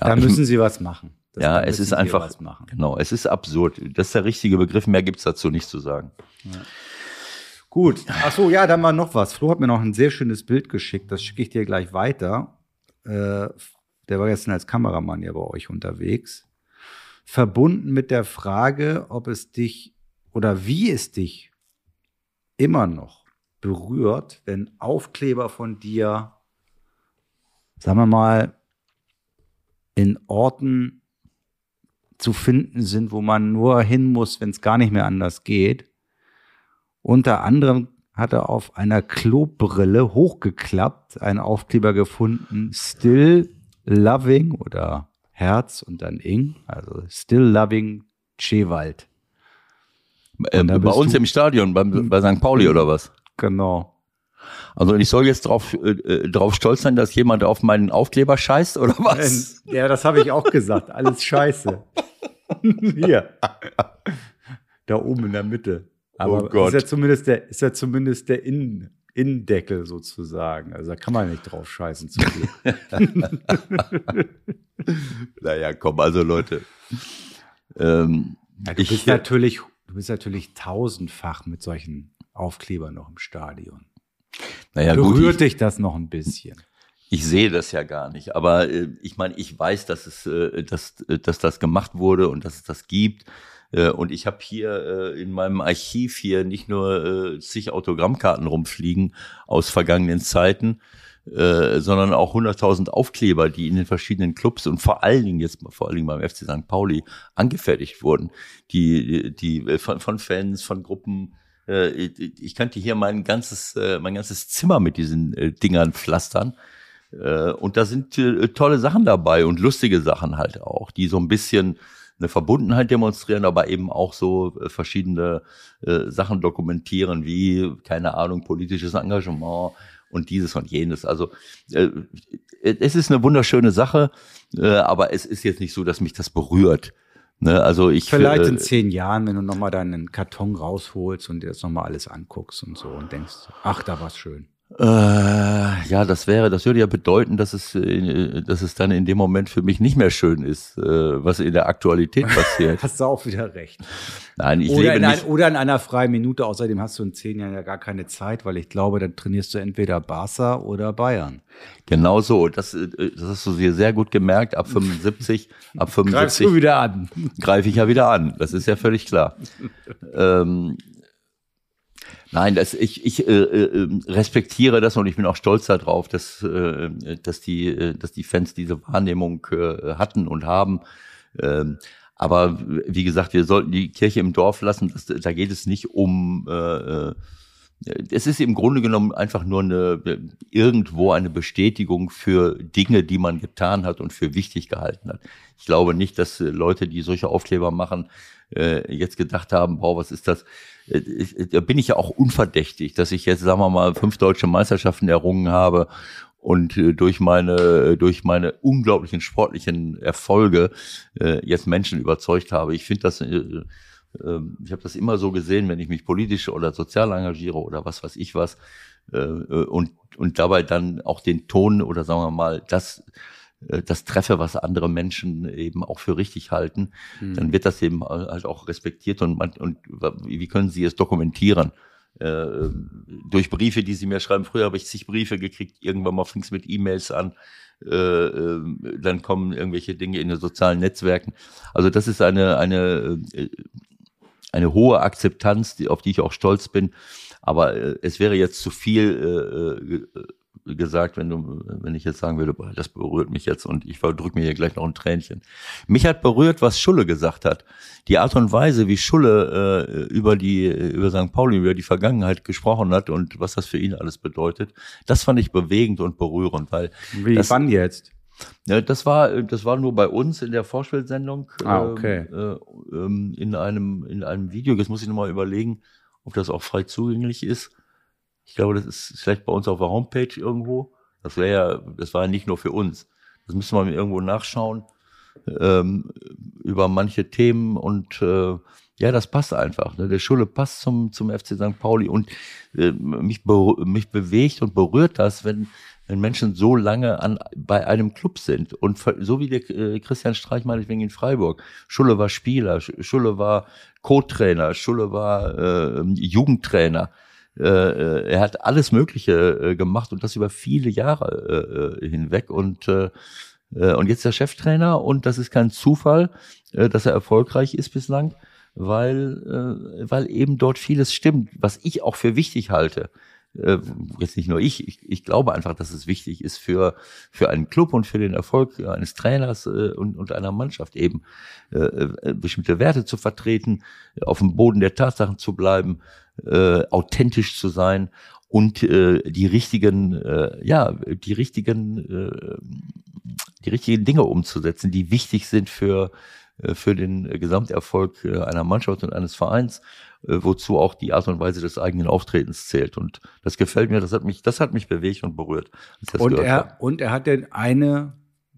Speaker 3: Ja, da müssen sie was machen.
Speaker 2: Das ja, es ist einfach, genau, es ist absurd. Das ist der richtige Begriff, mehr gibt's dazu nicht zu sagen.
Speaker 3: Ja. Gut, ach so, ja, dann mal noch was. Flo hat mir noch ein sehr schönes Bild geschickt, das schicke ich dir gleich weiter. Äh, der war gestern als Kameramann ja bei euch unterwegs. Verbunden mit der Frage, ob es dich oder wie es dich immer noch berührt, wenn Aufkleber von dir, sagen wir mal, in Orten zu finden sind, wo man nur hin muss, wenn es gar nicht mehr anders geht. Unter anderem hat er auf einer Klobrille hochgeklappt einen Aufkleber gefunden, Still Loving oder Herz und dann Ing, also Still Loving Chewald.
Speaker 2: Äh, bei uns im Stadion, hm. bei St. Pauli oder was?
Speaker 3: Genau.
Speaker 2: Also ich soll jetzt drauf, äh, äh, drauf stolz sein, dass jemand auf meinen Aufkleber scheißt oder was?
Speaker 3: Ja, das habe ich auch gesagt. Alles scheiße. [laughs] Hier. Da oben in der Mitte. Aber oh Gott. ist ja zumindest der, ist ja zumindest der Innen, Innendeckel sozusagen. Also da kann man nicht drauf scheißen zu viel. [laughs]
Speaker 2: naja, komm, also Leute. Ähm,
Speaker 3: ja, du ich, bist natürlich Du bist natürlich tausendfach mit solchen Aufklebern noch im Stadion. Naja, Berührt gut, dich das noch ein bisschen?
Speaker 2: Ich sehe das ja gar nicht, aber äh, ich meine, ich weiß, dass es, äh, dass, äh, dass das gemacht wurde und dass es das gibt. Äh, und ich habe hier äh, in meinem Archiv hier nicht nur zig Autogrammkarten rumfliegen aus vergangenen Zeiten, äh, sondern auch 100.000 Aufkleber, die in den verschiedenen Clubs und vor allen Dingen jetzt vor allen Dingen beim FC St. Pauli angefertigt wurden, die die äh, von, von Fans, von Gruppen. Äh, ich könnte hier mein ganzes äh, mein ganzes Zimmer mit diesen äh, Dingern pflastern. Äh, und da sind äh, tolle Sachen dabei und lustige Sachen halt auch, die so ein bisschen eine Verbundenheit demonstrieren, aber eben auch so äh, verschiedene äh, Sachen dokumentieren, wie, keine Ahnung, politisches Engagement, und dieses und jenes. Also äh, es ist eine wunderschöne Sache, äh, aber es ist jetzt nicht so, dass mich das berührt. Ne, also ich
Speaker 3: vielleicht äh, in zehn Jahren, wenn du nochmal deinen Karton rausholst und dir das nochmal alles anguckst und so und denkst, ach, da war's schön.
Speaker 2: Äh, ja, das wäre, das würde ja bedeuten, dass es, äh, dass es dann in dem Moment für mich nicht mehr schön ist, äh, was in der Aktualität [laughs] passiert.
Speaker 3: Hast du auch wieder recht.
Speaker 2: Nein, ich
Speaker 3: Oder
Speaker 2: lebe
Speaker 3: in, ein,
Speaker 2: nicht.
Speaker 3: oder in einer freien Minute. Außerdem hast du in zehn Jahren ja gar keine Zeit, weil ich glaube, dann trainierst du entweder Barca oder Bayern.
Speaker 2: Genau so. Das, äh, das hast du dir sehr gut gemerkt. Ab 75, ab [laughs] 75
Speaker 3: wieder an.
Speaker 2: greife ich ja wieder an. Das ist ja völlig klar. [laughs] ähm, nein, das, ich, ich äh, äh, respektiere das und ich bin auch stolz darauf, dass, äh, dass, die, äh, dass die Fans diese Wahrnehmung äh, hatten und haben. Ähm, aber wie gesagt, wir sollten die Kirche im Dorf lassen. Das, da geht es nicht um. Äh, äh, es ist im Grunde genommen einfach nur eine irgendwo eine Bestätigung für Dinge, die man getan hat und für wichtig gehalten hat. Ich glaube nicht, dass äh, Leute, die solche Aufkleber machen, äh, jetzt gedacht haben, boah, was ist das? Äh, Da bin ich ja auch unverdächtig, dass ich jetzt, sagen wir mal, fünf deutsche Meisterschaften errungen habe und äh, durch meine durch meine unglaublichen sportlichen Erfolge äh, jetzt Menschen überzeugt habe. Ich finde das äh, ähm, ich habe das immer so gesehen, wenn ich mich politisch oder sozial engagiere oder was weiß ich was äh, äh, und und dabei dann auch den Ton oder sagen wir mal das äh, das treffe, was andere Menschen eben auch für richtig halten, dann wird das eben halt auch respektiert und man, und wie können Sie es dokumentieren? Äh, durch Briefe, die Sie mir schreiben. Früher habe ich zig Briefe gekriegt, irgendwann mal fing es mit E-Mails an. Äh, äh, dann kommen irgendwelche Dinge in den sozialen Netzwerken. Also das ist eine, eine, äh, eine hohe Akzeptanz, die, auf die ich auch stolz bin. Aber äh, es wäre jetzt zu viel äh, äh, gesagt, wenn du, wenn ich jetzt sagen würde, boah, das berührt mich jetzt und ich drück mir hier gleich noch ein Tränchen. Mich hat berührt, was Schulle gesagt hat. Die Art und Weise, wie Schulle äh, über die, über St. Pauli, über die Vergangenheit gesprochen hat und was das für ihn alles bedeutet, das fand ich bewegend und berührend, weil
Speaker 3: Wie
Speaker 2: Das-
Speaker 3: wann jetzt?
Speaker 2: ja, das war, das war nur bei uns in der Vorspielsendung.
Speaker 3: Ah, okay.
Speaker 2: ähm, Äh, ähm, in einem, in einem Video. Jetzt muss ich nochmal überlegen, ob das auch frei zugänglich ist. Ich glaube, das ist vielleicht bei uns auf der Homepage irgendwo. Das wäre ja, das war ja nicht nur für uns. Das müsste man irgendwo nachschauen ähm, über manche Themen und äh, ja, das passt einfach. Ne? Der Schule passt zum, zum FC St. Pauli und äh, mich, be mich bewegt und berührt das, wenn, wenn Menschen so lange an, bei einem Club sind. Und so wie der äh, Christian Streich meinetwegen in Freiburg. Schulle war Spieler, Sch- Schulle war Co-Trainer, Schulle war äh, Jugendtrainer. Äh, äh, er hat alles Mögliche äh, gemacht und das über viele Jahre äh, äh, hinweg. Und, äh, äh, und jetzt der Cheftrainer und das ist kein Zufall, äh, dass er erfolgreich ist bislang, weil, äh, weil eben dort vieles stimmt, was ich auch für wichtig halte. Jetzt nicht nur ich, ich, ich glaube einfach, dass es wichtig ist für, für einen Club und für den Erfolg eines Trainers und, und einer Mannschaft eben äh, bestimmte Werte zu vertreten, auf dem Boden der Tatsachen zu bleiben, äh, authentisch zu sein und äh, die richtigen, äh, ja, die richtigen, äh, die richtigen Dinge umzusetzen, die wichtig sind für äh, für den Gesamterfolg äh, einer Mannschaft und eines Vereins, äh, wozu auch die Art und Weise des eigenen Auftretens zählt. Und das gefällt mir, das hat mich, das hat mich bewegt und berührt.
Speaker 3: Und
Speaker 2: gehört habe.
Speaker 3: er, und er hat denn eine,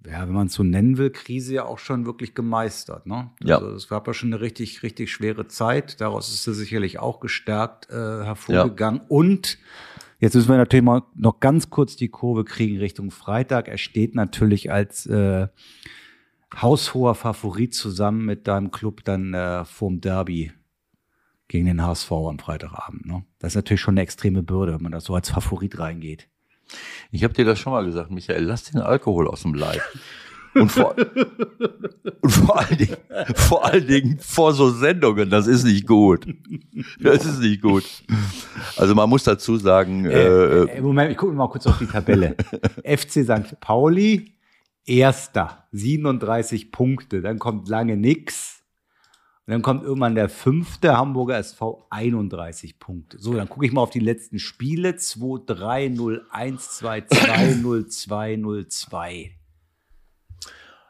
Speaker 3: ja, wenn man es so nennen will, Krise ja auch schon wirklich gemeistert. Ne?
Speaker 2: Ja.
Speaker 3: Also es gab ja schon eine richtig, richtig schwere Zeit. Daraus ist er sicherlich auch gestärkt äh, hervorgegangen. Und jetzt müssen wir natürlich mal noch ganz kurz die Kurve kriegen Richtung Freitag. Er steht natürlich als äh, haushoher Favorit zusammen mit deinem Club dann äh, vorm Derby gegen den HSV am Freitagabend. Ne? Das ist natürlich schon eine extreme Bürde, wenn man da so als Favorit reingeht.
Speaker 2: Ich habe dir das schon mal gesagt, Michael, lass den Alkohol aus dem Leib. Und vor, [laughs] und vor allen Dingen, vor allen Dingen vor so Sendungen, das ist nicht gut. Das ist nicht gut. Also man muss dazu sagen, äh,
Speaker 3: Äh, äh, Moment, ich gucke mal kurz auf die Tabelle. [laughs] FC St. Pauli, erster, 37 Punkte. Dann kommt lange nix. Und dann kommt irgendwann der fünfte Hamburger SV, 31 Punkte. So, dann gucke ich mal auf die letzten Spiele. 2, 3, 0, 1, 2, 2, 0, 2, 0, 2.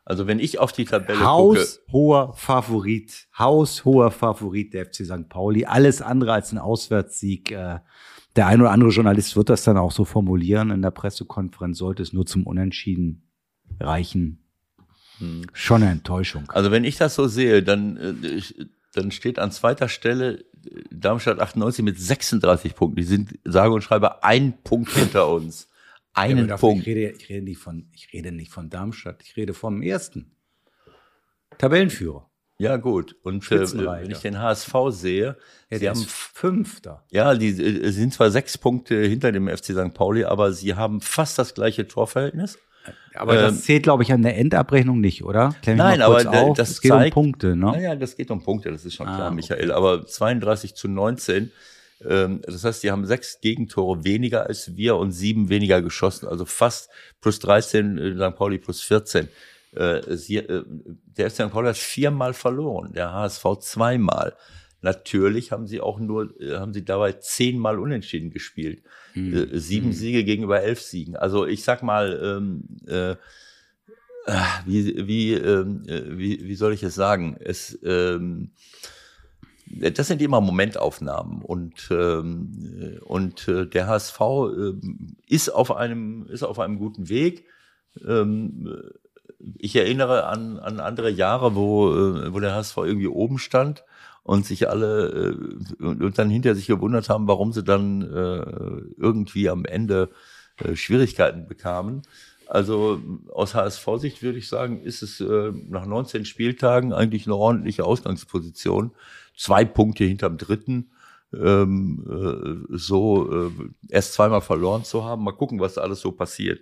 Speaker 2: also wenn ich auf die Tabelle gucke,
Speaker 3: Haushoher Favorit. Haushoher Favorit der FC St. Pauli. Alles andere als ein Auswärtssieg. Äh, Der ein oder andere Journalist wird das dann auch so formulieren. In der Pressekonferenz sollte es nur zum Unentschieden reichen. Schon eine Enttäuschung.
Speaker 2: Also wenn ich das so sehe, dann, äh, dann steht an zweiter Stelle Darmstadt 98 mit 36 Punkten. Die sind sage und schreibe ein Punkt hinter uns. Einen
Speaker 3: Ja,
Speaker 2: Punkt.
Speaker 3: Ich rede, ich, rede nicht von, ich rede nicht von Darmstadt, ich rede vom ersten. Tabellenführer.
Speaker 2: Ja, gut. Und äh, wenn ich den HSV sehe,
Speaker 3: Ja,
Speaker 2: sie haben
Speaker 3: Fünfter.
Speaker 2: Ja, die äh, sind zwar sechs Punkte hinter dem FC St. Pauli, aber sie haben fast das gleiche Torverhältnis.
Speaker 3: Aber
Speaker 2: Ähm,
Speaker 3: das zählt, glaube ich, an der Endabrechnung nicht, oder?
Speaker 2: Nein, aber,
Speaker 3: auf.
Speaker 2: das
Speaker 3: es geht
Speaker 2: zeigt-
Speaker 3: um Punkte, ne?
Speaker 2: Naja, das geht um Punkte, das ist schon
Speaker 3: Ah,
Speaker 2: klar,
Speaker 3: okay.
Speaker 2: Michael. Aber 32 zu 19, ähm, das heißt, die haben sechs Gegentore weniger als wir und sieben weniger geschossen. Also fast plus 13, äh, St. Pauli plus 14. Äh, sie, äh, der FC St. Pauli hat viermal verloren, der HSV zweimal. Natürlich haben sie auch nur, äh, haben sie dabei zehnmal unentschieden gespielt.
Speaker 3: Hm.
Speaker 2: Äh, sieben Siege gegenüber elf Siegen. Also ich sag mal, ähm, äh, äh, wie, wie, ähm, äh, wie, wie soll ich es sagen? Es, ähm, das sind immer Momentaufnahmen und ähm, äh, und äh, der HSV ähm, ist auf einem ist auf einem guten Weg. Ähm, äh, ich erinnere an, an andere Jahre, wo, äh, wo der HSV irgendwie oben stand und sich alle äh, und, dann hinter sich gewundert haben, warum sie dann äh, irgendwie am Ende äh, Schwierigkeiten bekamen. Also aus HSV-Sicht würde ich sagen, ist es äh, nach 19 Spieltagen eigentlich eine ordentliche Ausgangsposition. Zwei Punkte hinterm dritten. Ähm, äh, so äh, erst zweimal verloren zu haben. Mal gucken, was alles so passiert.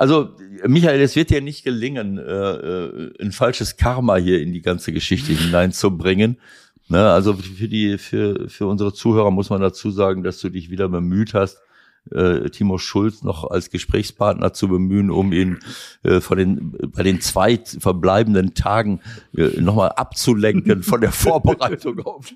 Speaker 2: Also, Michael, es wird dir nicht gelingen, äh, äh, ein falsches Karma hier in die ganze Geschichte hineinzubringen. Ne, also für die, für, für unsere Zuhörer muss man dazu sagen, dass du dich wieder bemüht hast, äh, Timo Schulz noch als Gesprächspartner zu bemühen, um ihn äh, von den bei den zwei verbleibenden Tagen äh, nochmal abzulenken von der [laughs] Vorbereitung auf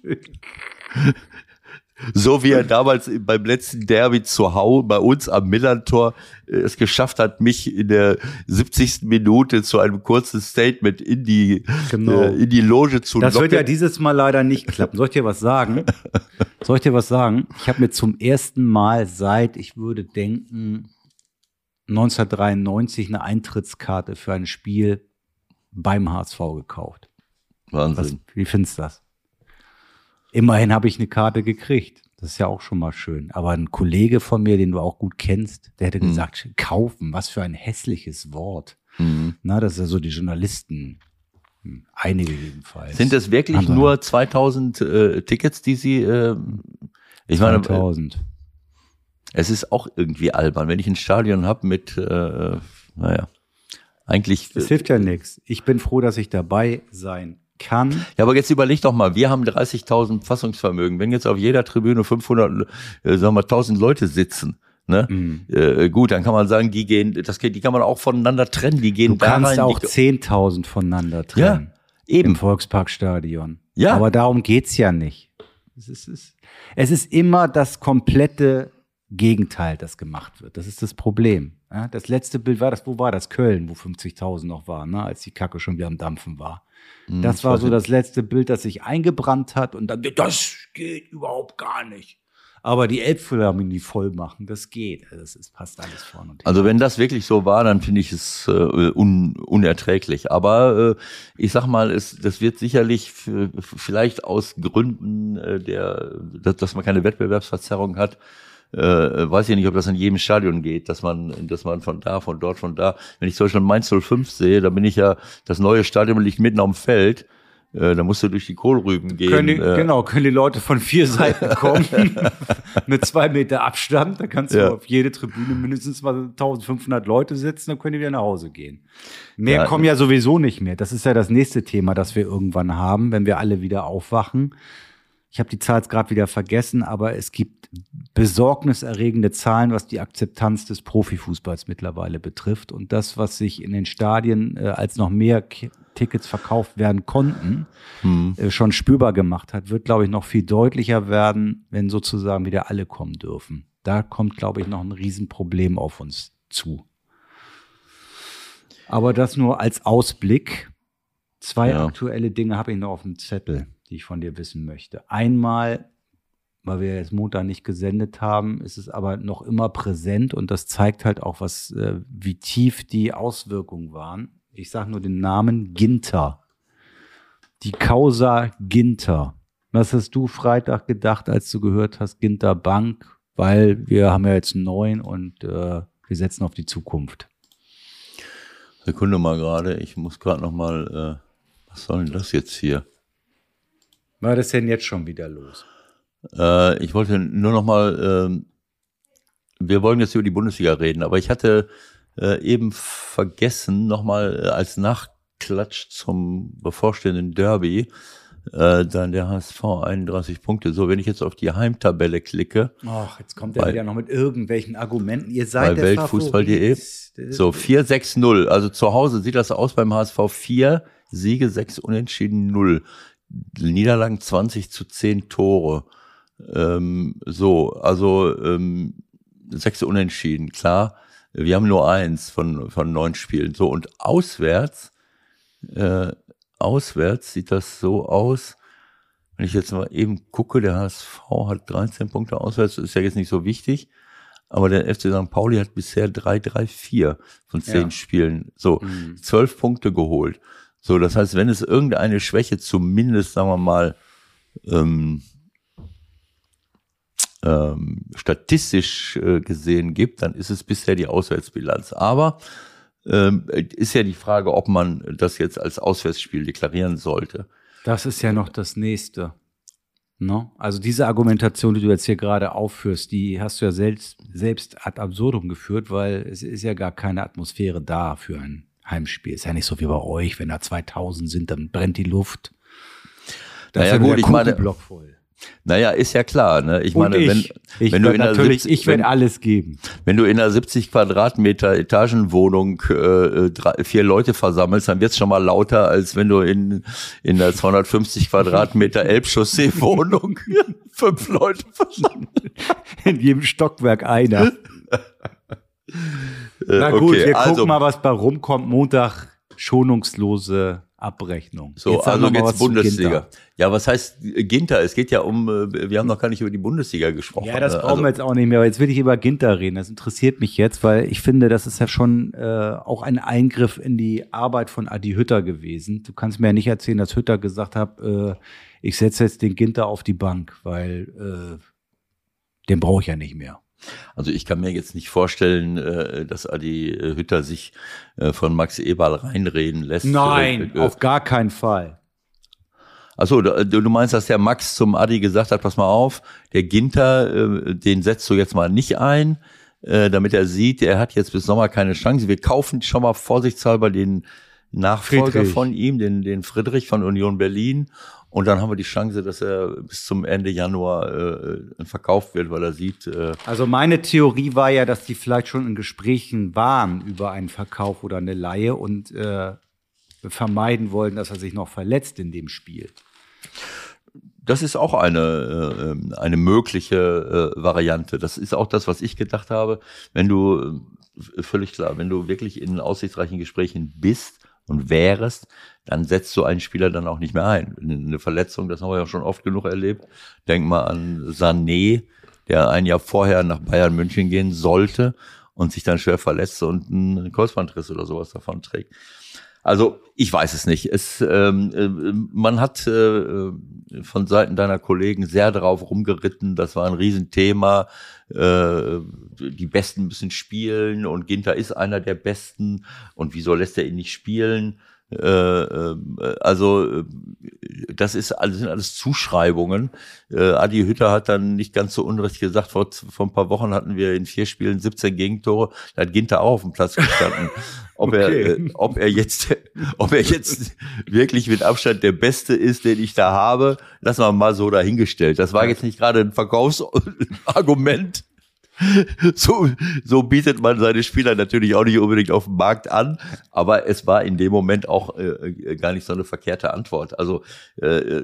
Speaker 2: so wie er damals beim letzten Derby zu Hause bei uns am Millantor äh, es geschafft hat, mich in der 70. Minute zu einem kurzen Statement in die,
Speaker 3: Genau.
Speaker 2: äh, in die Loge zu
Speaker 3: Das wird ja dieses Mal leider nicht klappen. Soll ich dir was sagen? [laughs] Soll ich dir was sagen? Ich habe mir zum ersten Mal seit, ich würde denken, 1993 eine Eintrittskarte für ein Spiel beim HSV gekauft. Was,
Speaker 2: Wahnsinn.
Speaker 3: wie findest du das? Immerhin habe ich eine Karte gekriegt. Das ist ja auch schon mal schön. Aber ein Kollege von mir, den du auch gut kennst, der hätte
Speaker 2: Mhm.
Speaker 3: gesagt, kaufen, was für ein hässliches Wort.
Speaker 2: Mhm.
Speaker 3: Na, das ist ja so die Journalisten. Hm, Einige jedenfalls.
Speaker 2: Sind es wirklich
Speaker 3: wir.
Speaker 2: nur 2000 äh, Tickets, die sie, äh, ich meine, äh,
Speaker 3: 2000.
Speaker 2: es ist auch irgendwie albern, wenn ich ein Stadion habe mit, äh, naja, eigentlich,
Speaker 3: Es hilft ja nichts. Ich bin froh, dass ich dabei sein kann.
Speaker 2: Ja, aber jetzt überleg doch mal, wir haben 30.000 Fassungsvermögen. Wenn jetzt auf jeder Tribüne 500, äh, sagen wir 1000 Leute sitzen, ne?
Speaker 3: Mhm.
Speaker 2: Äh, gut, dann kann man sagen, die gehen, das die kann man auch voneinander trennen. Die gehen
Speaker 3: Du
Speaker 2: da
Speaker 3: kannst
Speaker 2: rein.
Speaker 3: auch
Speaker 2: die,
Speaker 3: 10.000 voneinander trennen.
Speaker 2: eben.
Speaker 3: Im Volksparkstadion.
Speaker 2: Ja.
Speaker 3: Aber darum geht's ja nicht. Es ist, es ist immer das komplette Gegenteil, das gemacht wird. Das ist das Problem. Ja, das letzte Bild war das, wo war das? Köln, wo 50.000 noch waren, ne? als die Kacke schon wieder am Dampfen war.
Speaker 2: Hm,
Speaker 3: Das war so das letzte Bild, das sich eingebrannt hat und dann, das geht überhaupt gar nicht. Aber die Elbphilharmonie voll machen, das geht. Das ist, passt alles vorne und
Speaker 2: Also wenn das wirklich so war, dann finde ich es äh, un, unerträglich. Aber äh, ich sag mal, es, das wird sicherlich vielleicht aus Gründen äh, der, dass, dass man keine Wettbewerbsverzerrung hat, äh, weiß ich nicht, ob das in jedem Stadion geht, dass man, dass man von da, von dort, von da. Wenn ich zum Beispiel Mainz 05 sehe, da bin ich ja, das neue Stadion liegt mitten am Feld. Äh, da musst du durch die Kohlrüben gehen.
Speaker 3: Können die,
Speaker 2: äh,
Speaker 3: genau, können die Leute von vier Seiten [laughs] kommen [laughs] mit zwei Meter Abstand. Da kannst du
Speaker 2: Ja.
Speaker 3: auf jede Tribüne mindestens mal 1500 Leute sitzen, dann können die wieder nach Hause gehen. Mehr
Speaker 2: Ja.
Speaker 3: kommen ja sowieso nicht mehr. Das ist ja das nächste Thema, das wir irgendwann haben, wenn wir alle wieder aufwachen. Ich habe die Zahl jetzt gerade wieder vergessen, aber es gibt besorgniserregende Zahlen, was die Akzeptanz des Profifußballs mittlerweile betrifft. Und das, was sich in den Stadien äh, als noch mehr K Tickets verkauft werden konnten,
Speaker 2: hm.
Speaker 3: äh, schon spürbar gemacht hat, wird, glaube ich, noch viel deutlicher werden, wenn sozusagen wieder alle kommen dürfen. Da kommt, glaube ich, noch ein Riesenproblem auf uns zu. Aber das nur als Ausblick. Zwei
Speaker 2: Ja.
Speaker 3: aktuelle Dinge habe ich noch auf dem Zettel, die ich von dir wissen möchte. Einmal, weil wir jetzt Montag nicht gesendet haben, ist es aber noch immer präsent und das zeigt halt auch, was, äh, wie tief die Auswirkungen waren. Ich sage nur den Namen Ginter. Die Causa Ginter. Was hast du Freitag gedacht, als du gehört hast, Ginter Bank? Weil wir haben ja jetzt einen neuen und äh, wir setzen auf die Zukunft.
Speaker 2: Sekunde mal gerade, ich muss gerade noch mal, äh, was soll denn das jetzt hier?
Speaker 3: War das denn jetzt schon wieder los?
Speaker 2: Äh, ich wollte nur noch mal, äh, wir wollen jetzt über die Bundesliga reden, aber ich hatte äh, eben vergessen, noch mal äh, als Nachklatsch zum bevorstehenden Derby, äh, dann der HSV 31 Punkte. So, wenn ich jetzt auf die Heimtabelle klicke.
Speaker 3: Ach, jetzt kommt er
Speaker 2: Bei-
Speaker 3: wieder noch mit irgendwelchen Argumenten. Ihr
Speaker 2: bei
Speaker 3: seid der
Speaker 2: Weltfußball.de. So, 4-6-0. Also zu Hause sieht das aus beim HSV 4, Siege 6, Unentschieden 0. Niederlagen 20 zu 10 Tore. Ähm, so, also ähm, 6 Unentschieden, klar. Wir haben nur eins von, von neun Spielen. So, und auswärts, äh, auswärts sieht das so aus, wenn ich jetzt mal eben gucke, der HSV hat 13 Punkte auswärts, ist ja jetzt nicht so wichtig. Aber der FC St. Pauli hat bisher 3-3-4 von zehn
Speaker 3: Ja.
Speaker 2: Spielen. So,
Speaker 3: Mhm.
Speaker 2: zwölf Punkte geholt. So, das heißt, wenn es irgendeine Schwäche zumindest, sagen wir mal, ähm, ähm, statistisch äh, gesehen gibt, dann ist es bisher die Auswärtsbilanz. Aber ähm, ist ja die Frage, ob man das jetzt als Auswärtsspiel deklarieren sollte.
Speaker 3: Das ist ja noch das nächste. No? Also diese Argumentation, die du jetzt hier gerade aufführst, die hast du ja selbst, selbst ad absurdum geführt, weil es ist ja gar keine Atmosphäre da für ein Heimspiel. Ist ja nicht so wie bei euch, wenn da 2000 sind, dann brennt die Luft. Da
Speaker 2: Naja,
Speaker 3: ist ja
Speaker 2: gut,
Speaker 3: der
Speaker 2: ich meine-
Speaker 3: Kugelblock voll.
Speaker 2: Naja, ist ja klar. Ne? Ich
Speaker 3: Und
Speaker 2: meine,
Speaker 3: ich,
Speaker 2: wenn,
Speaker 3: ich
Speaker 2: wenn du in einer
Speaker 3: natürlich,
Speaker 2: 70
Speaker 3: ich werde alles geben.
Speaker 2: Wenn du in einer 70 Quadratmeter Etagenwohnung äh, drei, vier Leute versammelst, dann wird's schon mal lauter, als wenn du in, in einer 250 Quadratmeter [laughs] Elbchaussee-Wohnung [laughs] fünf Leute versammelst.
Speaker 3: In jedem Stockwerk einer. [laughs] Na gut,
Speaker 2: okay,
Speaker 3: wir gucken
Speaker 2: also-
Speaker 3: mal, was bei rumkommt. Montag schonungslose Abrechnung.
Speaker 2: So,
Speaker 3: sag
Speaker 2: also jetzt Bundesliga. Ja, was heißt äh, Ginter? Es geht ja um, äh, wir haben noch gar nicht über die Bundesliga gesprochen.
Speaker 3: Ja, das
Speaker 2: ne?
Speaker 3: brauchen
Speaker 2: Also-
Speaker 3: wir jetzt auch nicht mehr. Aber jetzt will ich über Ginter reden. Das interessiert mich jetzt, weil ich finde, das ist ja schon äh, auch ein Eingriff in die Arbeit von Adi Hütter gewesen. Du kannst mir ja nicht erzählen, dass Hütter gesagt hat, äh, ich setze jetzt den Ginter auf die Bank, weil äh, den brauche ich ja nicht mehr.
Speaker 2: Also ich kann mir jetzt nicht vorstellen, äh, dass Adi äh, Hütter sich äh, von Max Eberl reinreden lässt.
Speaker 3: Nein,
Speaker 2: Äh,
Speaker 3: auf gar keinen Fall.
Speaker 2: Achso, du, meinst, dass der Max zum Adi gesagt hat, pass mal auf, der Ginter, den setzt du jetzt mal nicht ein, damit er sieht, er hat jetzt bis Sommer keine Chance. Wir kaufen schon mal vorsichtshalber den Nachfolger
Speaker 3: Friedrich.
Speaker 2: von ihm, den, den Friedrich von Union Berlin. Und dann haben wir die Chance, dass er bis zum Ende Januar äh, verkauft wird, weil er sieht, äh,
Speaker 3: Also meine Theorie war ja, dass die vielleicht schon in Gesprächen waren über einen Verkauf oder eine Laie und äh, vermeiden wollen, dass er sich noch verletzt in dem Spiel.
Speaker 2: Das ist auch eine, äh, ähm, eine mögliche äh, Variante. Das ist auch das, was ich gedacht habe. Wenn du, äh, völlig klar, wenn du wirklich in aussichtsreichen Gesprächen bist und wärest, dann setzt du einen Spieler dann auch nicht mehr ein. Eine Verletzung, das haben wir ja schon oft genug erlebt. Denk mal an Sané, der ein Jahr vorher nach Bayern München gehen sollte und sich dann schwer verletzt und einen Kreuzbandriss oder sowas davon trägt. Also ich weiß es nicht. Es, ähm, äh, man hat äh, von Seiten deiner Kollegen sehr darauf rumgeritten. Das war ein Riesenthema. Äh, die Besten müssen spielen und Ginter ist einer der Besten. Und wieso lässt er ihn nicht spielen? Äh, äh, also äh, das ist alles sind alles Zuschreibungen. Adi Hütter hat dann nicht ganz so unrecht gesagt. Vor, vor ein paar Wochen hatten wir in vier Spielen 17 Gegentore. Da hat Ginter auch auf dem Platz gestanden. [laughs] Ob er,
Speaker 3: Okay.
Speaker 2: äh, ob er jetzt, ob er jetzt wirklich mit Abstand der Beste ist, den ich da habe, lassen wir mal so dahingestellt. Das war jetzt nicht gerade ein Verkaufsargument. [laughs] So, so bietet man seine Spieler natürlich auch nicht unbedingt auf dem Markt an, aber es war in dem Moment auch äh, äh, gar nicht so eine verkehrte Antwort. Also äh,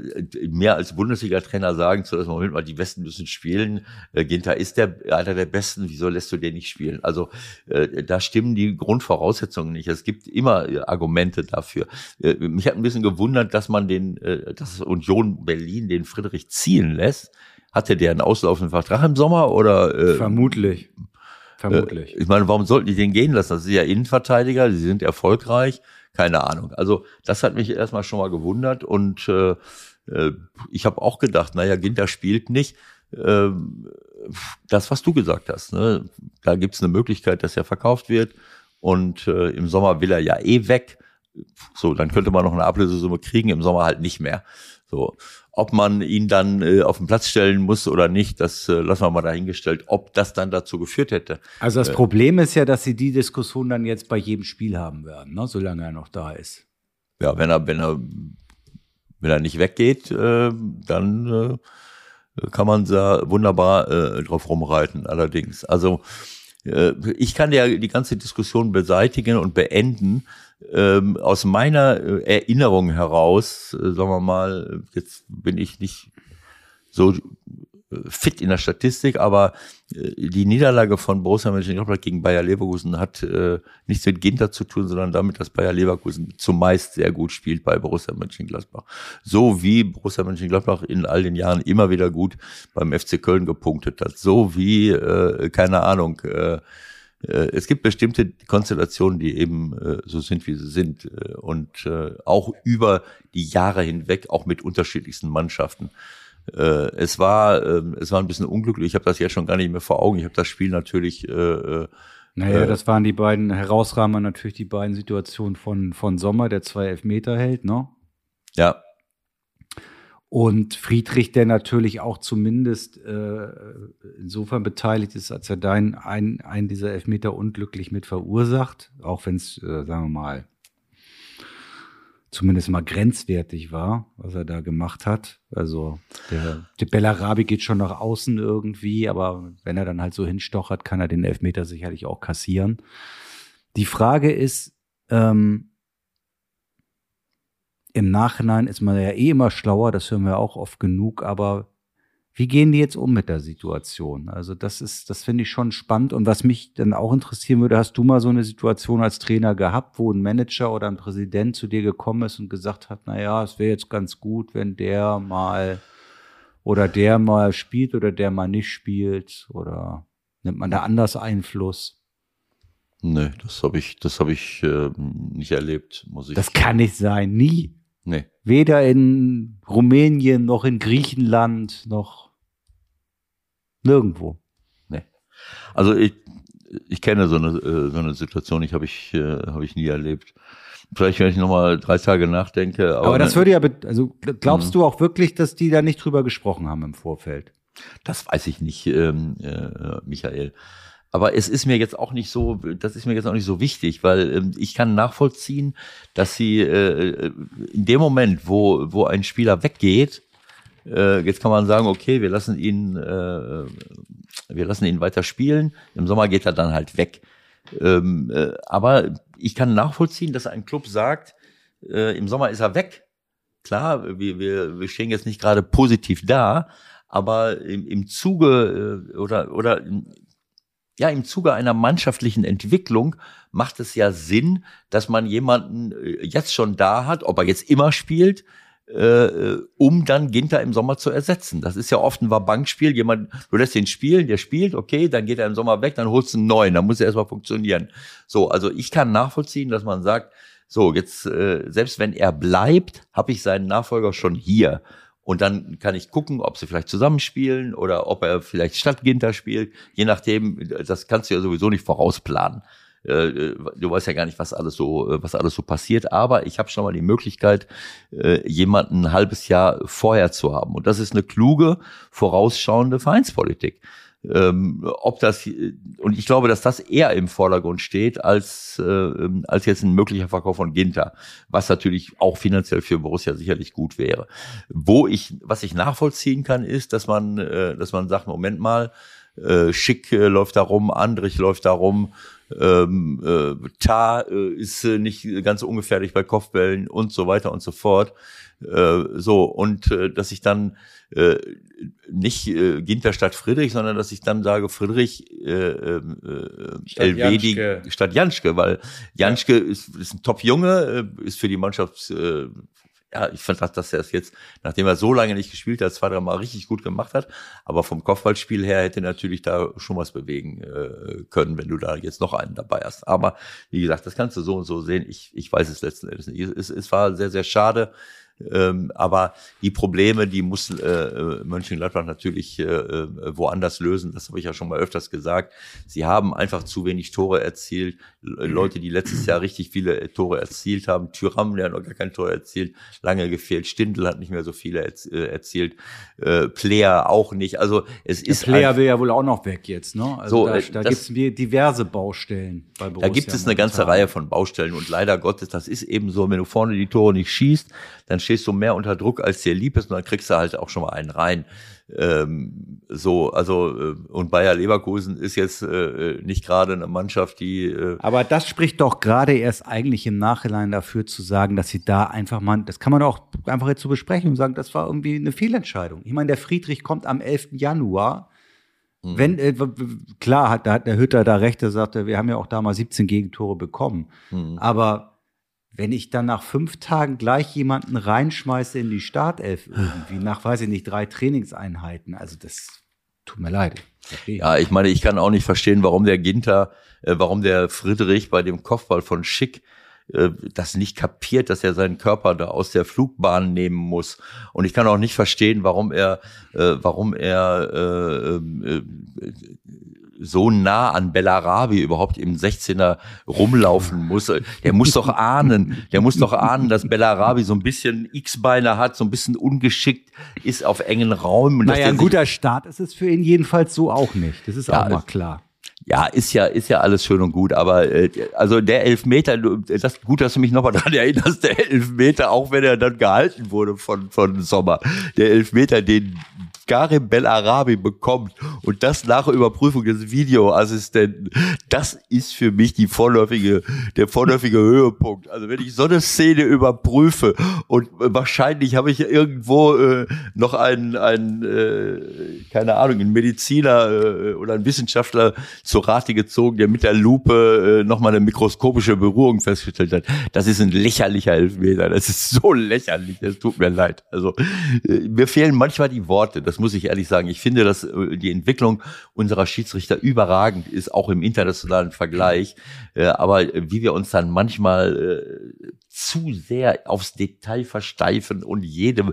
Speaker 2: mehr als Bundesliga-Trainer sagen zu lassen, Moment mal, die Besten müssen spielen, äh, Ginter ist der einer der Besten, wieso lässt du den nicht spielen? Also äh, da stimmen die Grundvoraussetzungen nicht. Es gibt immer äh, Argumente dafür. Äh, mich hat ein bisschen gewundert, dass man den, äh, dass Union Berlin den Friedrich ziehen lässt. Hatte der einen auslaufenden Vertrag im Sommer oder? Äh,
Speaker 3: Vermutlich. Vermutlich.
Speaker 2: ich meine, warum sollten die den gehen lassen? Das ist ja Innenverteidiger, sie sind erfolgreich. Keine Ahnung. Also das hat mich erstmal schon mal gewundert und äh, äh, ich habe auch gedacht, naja, Ginter spielt nicht. Äh, das, was du gesagt hast, ne? da gibt's eine Möglichkeit, dass er verkauft wird und äh, im Sommer will er ja eh weg. So, dann könnte man noch eine Ablösesumme kriegen, im Sommer halt nicht mehr. So, ob man ihn dann äh, auf den Platz stellen muss oder nicht, das äh, lassen wir mal dahingestellt, ob das dann dazu geführt hätte.
Speaker 3: Also das äh, Problem ist ja, dass sie die Diskussion dann jetzt bei jedem Spiel haben werden, ne? solange er noch da ist.
Speaker 2: Ja, wenn er, wenn er, wenn er nicht weggeht, äh, dann äh, kann man da wunderbar äh, drauf rumreiten. Allerdings, also ich kann ja die ganze Diskussion beseitigen und beenden, ähm, aus meiner äh, Erinnerung heraus, äh, sagen wir mal, jetzt bin ich nicht so äh, fit in der Statistik, aber äh, die Niederlage von Borussia Mönchengladbach gegen Bayer Leverkusen hat äh, nichts mit Ginter zu tun, sondern damit, dass Bayer Leverkusen zumeist sehr gut spielt bei Borussia Mönchengladbach. So wie Borussia Mönchengladbach in all den Jahren immer wieder gut beim FC Köln gepunktet hat. So wie, äh, keine Ahnung, äh, äh, es gibt bestimmte Konstellationen, die eben äh, so sind, wie sie sind äh, und äh, auch über die Jahre hinweg, auch mit unterschiedlichsten Mannschaften. Äh, es war äh, es war ein bisschen unglücklich. Ich habe das jetzt schon gar nicht mehr vor Augen. Ich habe das Spiel natürlich. Äh, äh
Speaker 3: naja, das waren die beiden Herausrahmer natürlich die beiden Situationen von von Sommer, der zwei Elfmeter hält, ne?
Speaker 2: Ja,
Speaker 3: und Friedrich, der natürlich auch zumindest äh, insofern beteiligt ist, als er dein, ein, einen dieser Elfmeter unglücklich mit verursacht, auch wenn es, äh, sagen wir mal, zumindest mal grenzwertig war, was er da gemacht hat. Also der, der Bellarabi geht schon nach außen irgendwie, aber wenn er dann halt so hinstochert, kann er den Elfmeter sicherlich auch kassieren. Die Frage ist, ähm, im Nachhinein ist man ja eh immer schlauer, das hören wir auch oft genug, aber wie gehen die jetzt um mit der Situation? Also das ist, das finde ich schon spannend. Und was mich dann auch interessieren würde, hast du mal so eine Situation als Trainer gehabt, wo ein Manager oder ein Präsident zu dir gekommen ist und gesagt hat, na ja, es wäre jetzt ganz gut, wenn der mal oder der mal spielt oder der mal nicht spielt oder nimmt man da anders Einfluss?
Speaker 2: Nee, das habe ich, das habe ich äh, nicht erlebt, muss ich.
Speaker 3: Das kann nicht sein, nie.
Speaker 2: Nee.
Speaker 3: Weder in Rumänien noch in Griechenland noch nirgendwo.
Speaker 2: Nee. Also ich, ich kenne so eine, äh, so eine Situation, ich habe ich, äh, hab ich nie erlebt. Vielleicht, wenn ich nochmal drei Tage nachdenke.
Speaker 3: Aber, aber das würde ja, also glaubst mhm. du auch wirklich, dass die da nicht drüber gesprochen haben im Vorfeld?
Speaker 2: Das weiß ich nicht, ähm, äh, Michael. Aber es ist mir jetzt auch nicht so, das ist mir jetzt auch nicht so wichtig, weil ähm, ich kann nachvollziehen, dass sie äh, äh, in dem Moment, wo, wo ein Spieler weggeht, äh, jetzt kann man sagen, okay, wir lassen ihn, äh, wir lassen ihn weiter spielen. Im Sommer geht er dann halt weg. Ähm, äh, aber ich kann nachvollziehen, dass ein Club sagt, äh, im Sommer ist er weg. Klar, wir, wir, wir stehen jetzt nicht gerade positiv da, aber im, im Zuge äh, oder, oder ja, im Zuge einer mannschaftlichen Entwicklung macht es ja Sinn, dass man jemanden äh, jetzt schon da hat, ob er jetzt immer spielt, äh, um dann Ginter im Sommer zu ersetzen. Das ist ja oft ein Bankspiel. Jemand, du lässt ihn spielen, der spielt, okay, dann geht er im Sommer weg, dann holst du einen neuen, dann muss er erstmal funktionieren. So, also ich kann nachvollziehen, dass man sagt, so, jetzt, äh, selbst wenn er bleibt, habe ich seinen Nachfolger schon hier. Und dann kann ich gucken, ob sie vielleicht zusammenspielen oder ob er vielleicht statt Ginter spielt. Je nachdem, das kannst du ja sowieso nicht vorausplanen. Äh, du weißt ja gar nicht, was alles so, was alles so passiert. Aber ich habe schon mal die Möglichkeit, äh, jemanden ein halbes Jahr vorher zu haben. Und das ist eine kluge, vorausschauende Vereinspolitik ähm, ob das und ich glaube, dass das eher im Vordergrund steht als äh, als jetzt ein möglicher Verkauf von Ginter, was natürlich auch finanziell für Borussia sicherlich gut wäre. Wo ich was ich nachvollziehen kann, ist, dass man äh, dass man sagt, Moment mal, äh, Schick äh, läuft da rum, Andrich läuft da rum, ähm, äh, Tar äh, ist äh, nicht ganz ungefährlich bei Kopfbällen und so weiter und so fort. Äh, so, und äh, dass ich dann äh, nicht äh, Ginter statt Friedrich, sondern dass ich dann sage Friedrich äh, äh, statt Elvedi Janschke. statt Janschke, weil Janschke ja. ist, ist ein Top-Junge, äh, ist für die Mannschaft äh, ja, ich fand, dass er es jetzt, nachdem er so lange nicht gespielt hat, zwei, drei Mal richtig gut gemacht hat. Aber vom Kopfballspiel her hätte natürlich da schon was bewegen äh, können, wenn du da jetzt noch einen dabei hast. Aber wie gesagt, das kannst du so und so sehen. Ich, ich weiß es letzten Endes nicht. Es, es war sehr, sehr schade. Ähm, aber die Probleme, die muss äh, Mönchengladbach natürlich äh, äh, woanders lösen. Das habe ich ja schon mal öfters gesagt. Sie haben einfach zu wenig Tore erzielt. Leute, die letztes Jahr richtig viele Tore erzielt haben. Tyram, der hat noch gar kein Tor erzielt, lange gefehlt. Stindl hat nicht mehr so viele äh, erzielt. Äh, Player auch nicht. Also es ist.
Speaker 3: Der Player will ja wohl auch noch weg jetzt, ne? Also so, da, da gibt es diverse Baustellen
Speaker 2: bei Borussia. Da gibt es eine ganze Reihe von Baustellen und leider Gottes, das ist eben so, wenn du vorne die Tore nicht schießt, dann stehst du mehr unter Druck, als dir lieb ist und dann kriegst du halt auch schon mal einen rein. Ähm, so, also äh, und Bayer Leverkusen ist jetzt äh, nicht gerade eine Mannschaft, die. Äh
Speaker 3: Aber das spricht doch gerade erst eigentlich im Nachhinein dafür zu sagen, dass sie da einfach mal, das kann man auch einfach jetzt so besprechen und sagen, das war irgendwie eine Fehlentscheidung. Ich meine, der Friedrich kommt am 11. Januar Mhm. Wenn, äh, klar, hat, da hat der Hütter da recht, der sagte, wir haben ja auch da mal 17 Gegentore bekommen. Mhm. Aber wenn ich dann nach fünf Tagen gleich jemanden reinschmeiße in die Startelf irgendwie, [sighs] nach, weiß ich nicht, drei Trainingseinheiten, also das tut mir leid.
Speaker 2: Okay. Ja, ich meine, ich kann auch nicht verstehen, warum der Ginter, äh, warum der Friedrich bei dem Kopfball von Schick äh, das nicht kapiert, dass er seinen Körper da aus der Flugbahn nehmen muss. Und ich kann auch nicht verstehen, warum er, äh, warum er äh, äh, so nah an Bellarabi überhaupt im 16er rumlaufen muss. Der muss doch ahnen, der muss doch ahnen, dass Bellarabi so ein bisschen X-Beine hat, so ein bisschen ungeschickt ist auf engen Räumen.
Speaker 3: Naja, ein guter Start ist es für ihn jedenfalls so auch nicht. Das ist ja, auch mal klar.
Speaker 2: Ja, ist ja, ist ja alles schön und gut, aber äh, also der Elfmeter, das gut, dass du mich nochmal [laughs] daran erinnerst, der Elfmeter, auch wenn er dann gehalten wurde von, von Sommer, der Elfmeter, den Karim Bellarabi bekommt und das nach Überprüfung des Videoassistenten, das ist für mich die vorläufige, der vorläufige Höhepunkt. Also wenn ich so eine Szene überprüfe und wahrscheinlich habe ich irgendwo äh, noch einen, einen äh, keine Ahnung, einen Mediziner äh, oder einen Wissenschaftler zur Rate gezogen, der mit der Lupe äh, nochmal eine mikroskopische Berührung festgestellt hat. Das ist ein lächerlicher Elfmeter. Das ist so lächerlich. Das tut mir leid. Also äh, mir fehlen manchmal die Worte. Das muss ich ehrlich sagen. Ich finde, dass äh, die Entwicklung unserer Schiedsrichter überragend ist, auch im internationalen Vergleich. Äh, aber wie wir uns dann manchmal äh, zu sehr aufs Detail versteifen und jede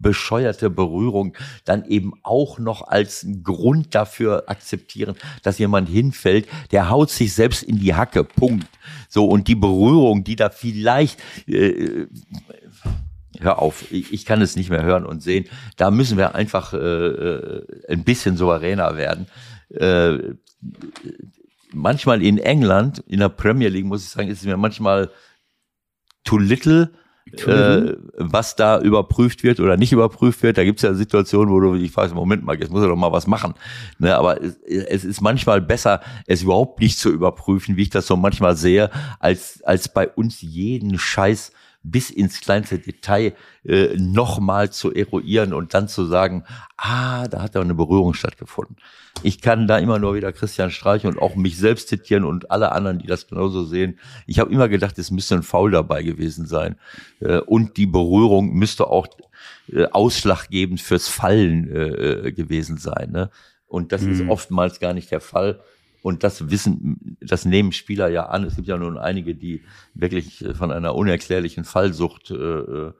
Speaker 2: bescheuerte Berührung dann eben auch noch als Grund dafür akzeptieren, dass jemand hinfällt, der haut sich selbst in die Hacke, Punkt. So, und die Berührung, die da vielleicht äh, hör auf, ich, ich kann es nicht mehr hören und sehen. Da müssen wir einfach äh, äh, ein bisschen souveräner werden. Äh, manchmal in England, in der Premier League, muss ich sagen, ist es mir manchmal too little, äh, was da überprüft wird oder nicht überprüft wird. Da gibt es ja Situationen, wo du dich fragst, Moment mal, jetzt muss er doch mal was machen. Ne, aber es, es, ist manchmal besser, es überhaupt nicht zu überprüfen, wie ich das so manchmal sehe, als, als bei uns jeden Scheiß bis ins kleinste Detail äh, nochmal zu eruieren und dann zu sagen, ah, da hat da eine Berührung stattgefunden. Ich kann da immer nur wieder Christian Streich und auch mich selbst zitieren und alle anderen, die das genauso sehen. Ich habe immer gedacht, es müsste ein Foul dabei gewesen sein. Äh, und die Berührung müsste auch äh, ausschlaggebend fürs Fallen äh, äh gewesen sein. Ne? Und das mhm. ist oftmals gar nicht der Fall. Und das wissen, das nehmen Spieler ja an. Es gibt ja nun einige, die wirklich äh, von einer unerklärlichen Fallsucht, äh, äh,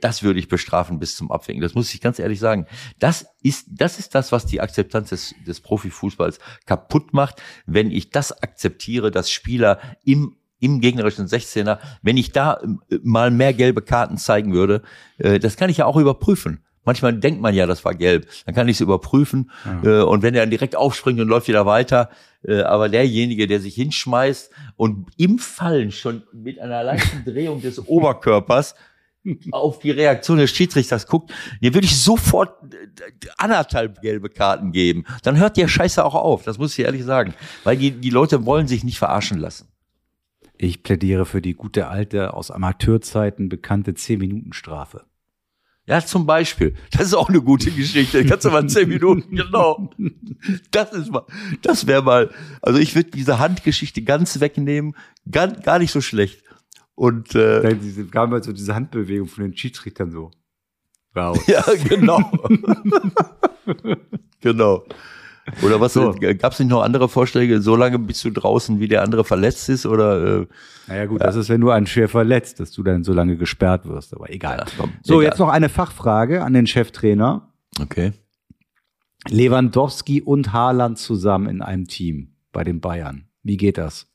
Speaker 2: das würde ich bestrafen bis zum Abwägen. Das muss ich ganz ehrlich sagen. Das ist, das ist das, was die Akzeptanz des, des Profifußballs kaputt macht, wenn ich das akzeptiere, dass Spieler im im gegnerischen 16er, wenn ich da mal mehr gelbe Karten zeigen würde, das kann ich ja auch überprüfen. Manchmal denkt man ja, das war gelb. Dann kann ich es überprüfen. Ja. Äh, und wenn er direkt aufspringt und läuft wieder weiter, äh, aber derjenige, der sich hinschmeißt und im Fallen schon mit einer leichten [laughs] Drehung des Oberkörpers auf die Reaktion des Schiedsrichters guckt, dir würde ich sofort äh, anderthalb gelbe Karten geben. Dann hört der Scheiße auch auf. Das muss ich ehrlich sagen. Weil die, die Leute wollen sich nicht verarschen lassen.
Speaker 3: Ich plädiere für die gute alte, aus Amateurzeiten bekannte 10-Minuten-Strafe.
Speaker 2: Ja, zum Beispiel. Das ist auch eine gute Geschichte. Kannst du mal zehn Minuten, [laughs] genau. Das ist mal, das wäre mal, also ich würde diese Handgeschichte ganz wegnehmen, gar, gar nicht so schlecht. Und äh,
Speaker 3: Dann diese, gab mal so diese Handbewegung von den Schiedsrichtern so.
Speaker 2: Raus. [laughs] Ja, genau. [laughs] genau. Oder was? So. Gab es nicht noch andere Vorschläge? So lange bist du draußen, wie der andere verletzt ist? Oder? Äh,
Speaker 3: naja gut, ja. das ist, wenn du einen schwer verletzt, dass du dann so lange gesperrt wirst. Aber egal. Ja, komm, so, egal. jetzt noch eine Fachfrage an den Cheftrainer.
Speaker 2: Okay.
Speaker 3: Lewandowski und Haaland zusammen in einem Team bei den Bayern. Wie geht das?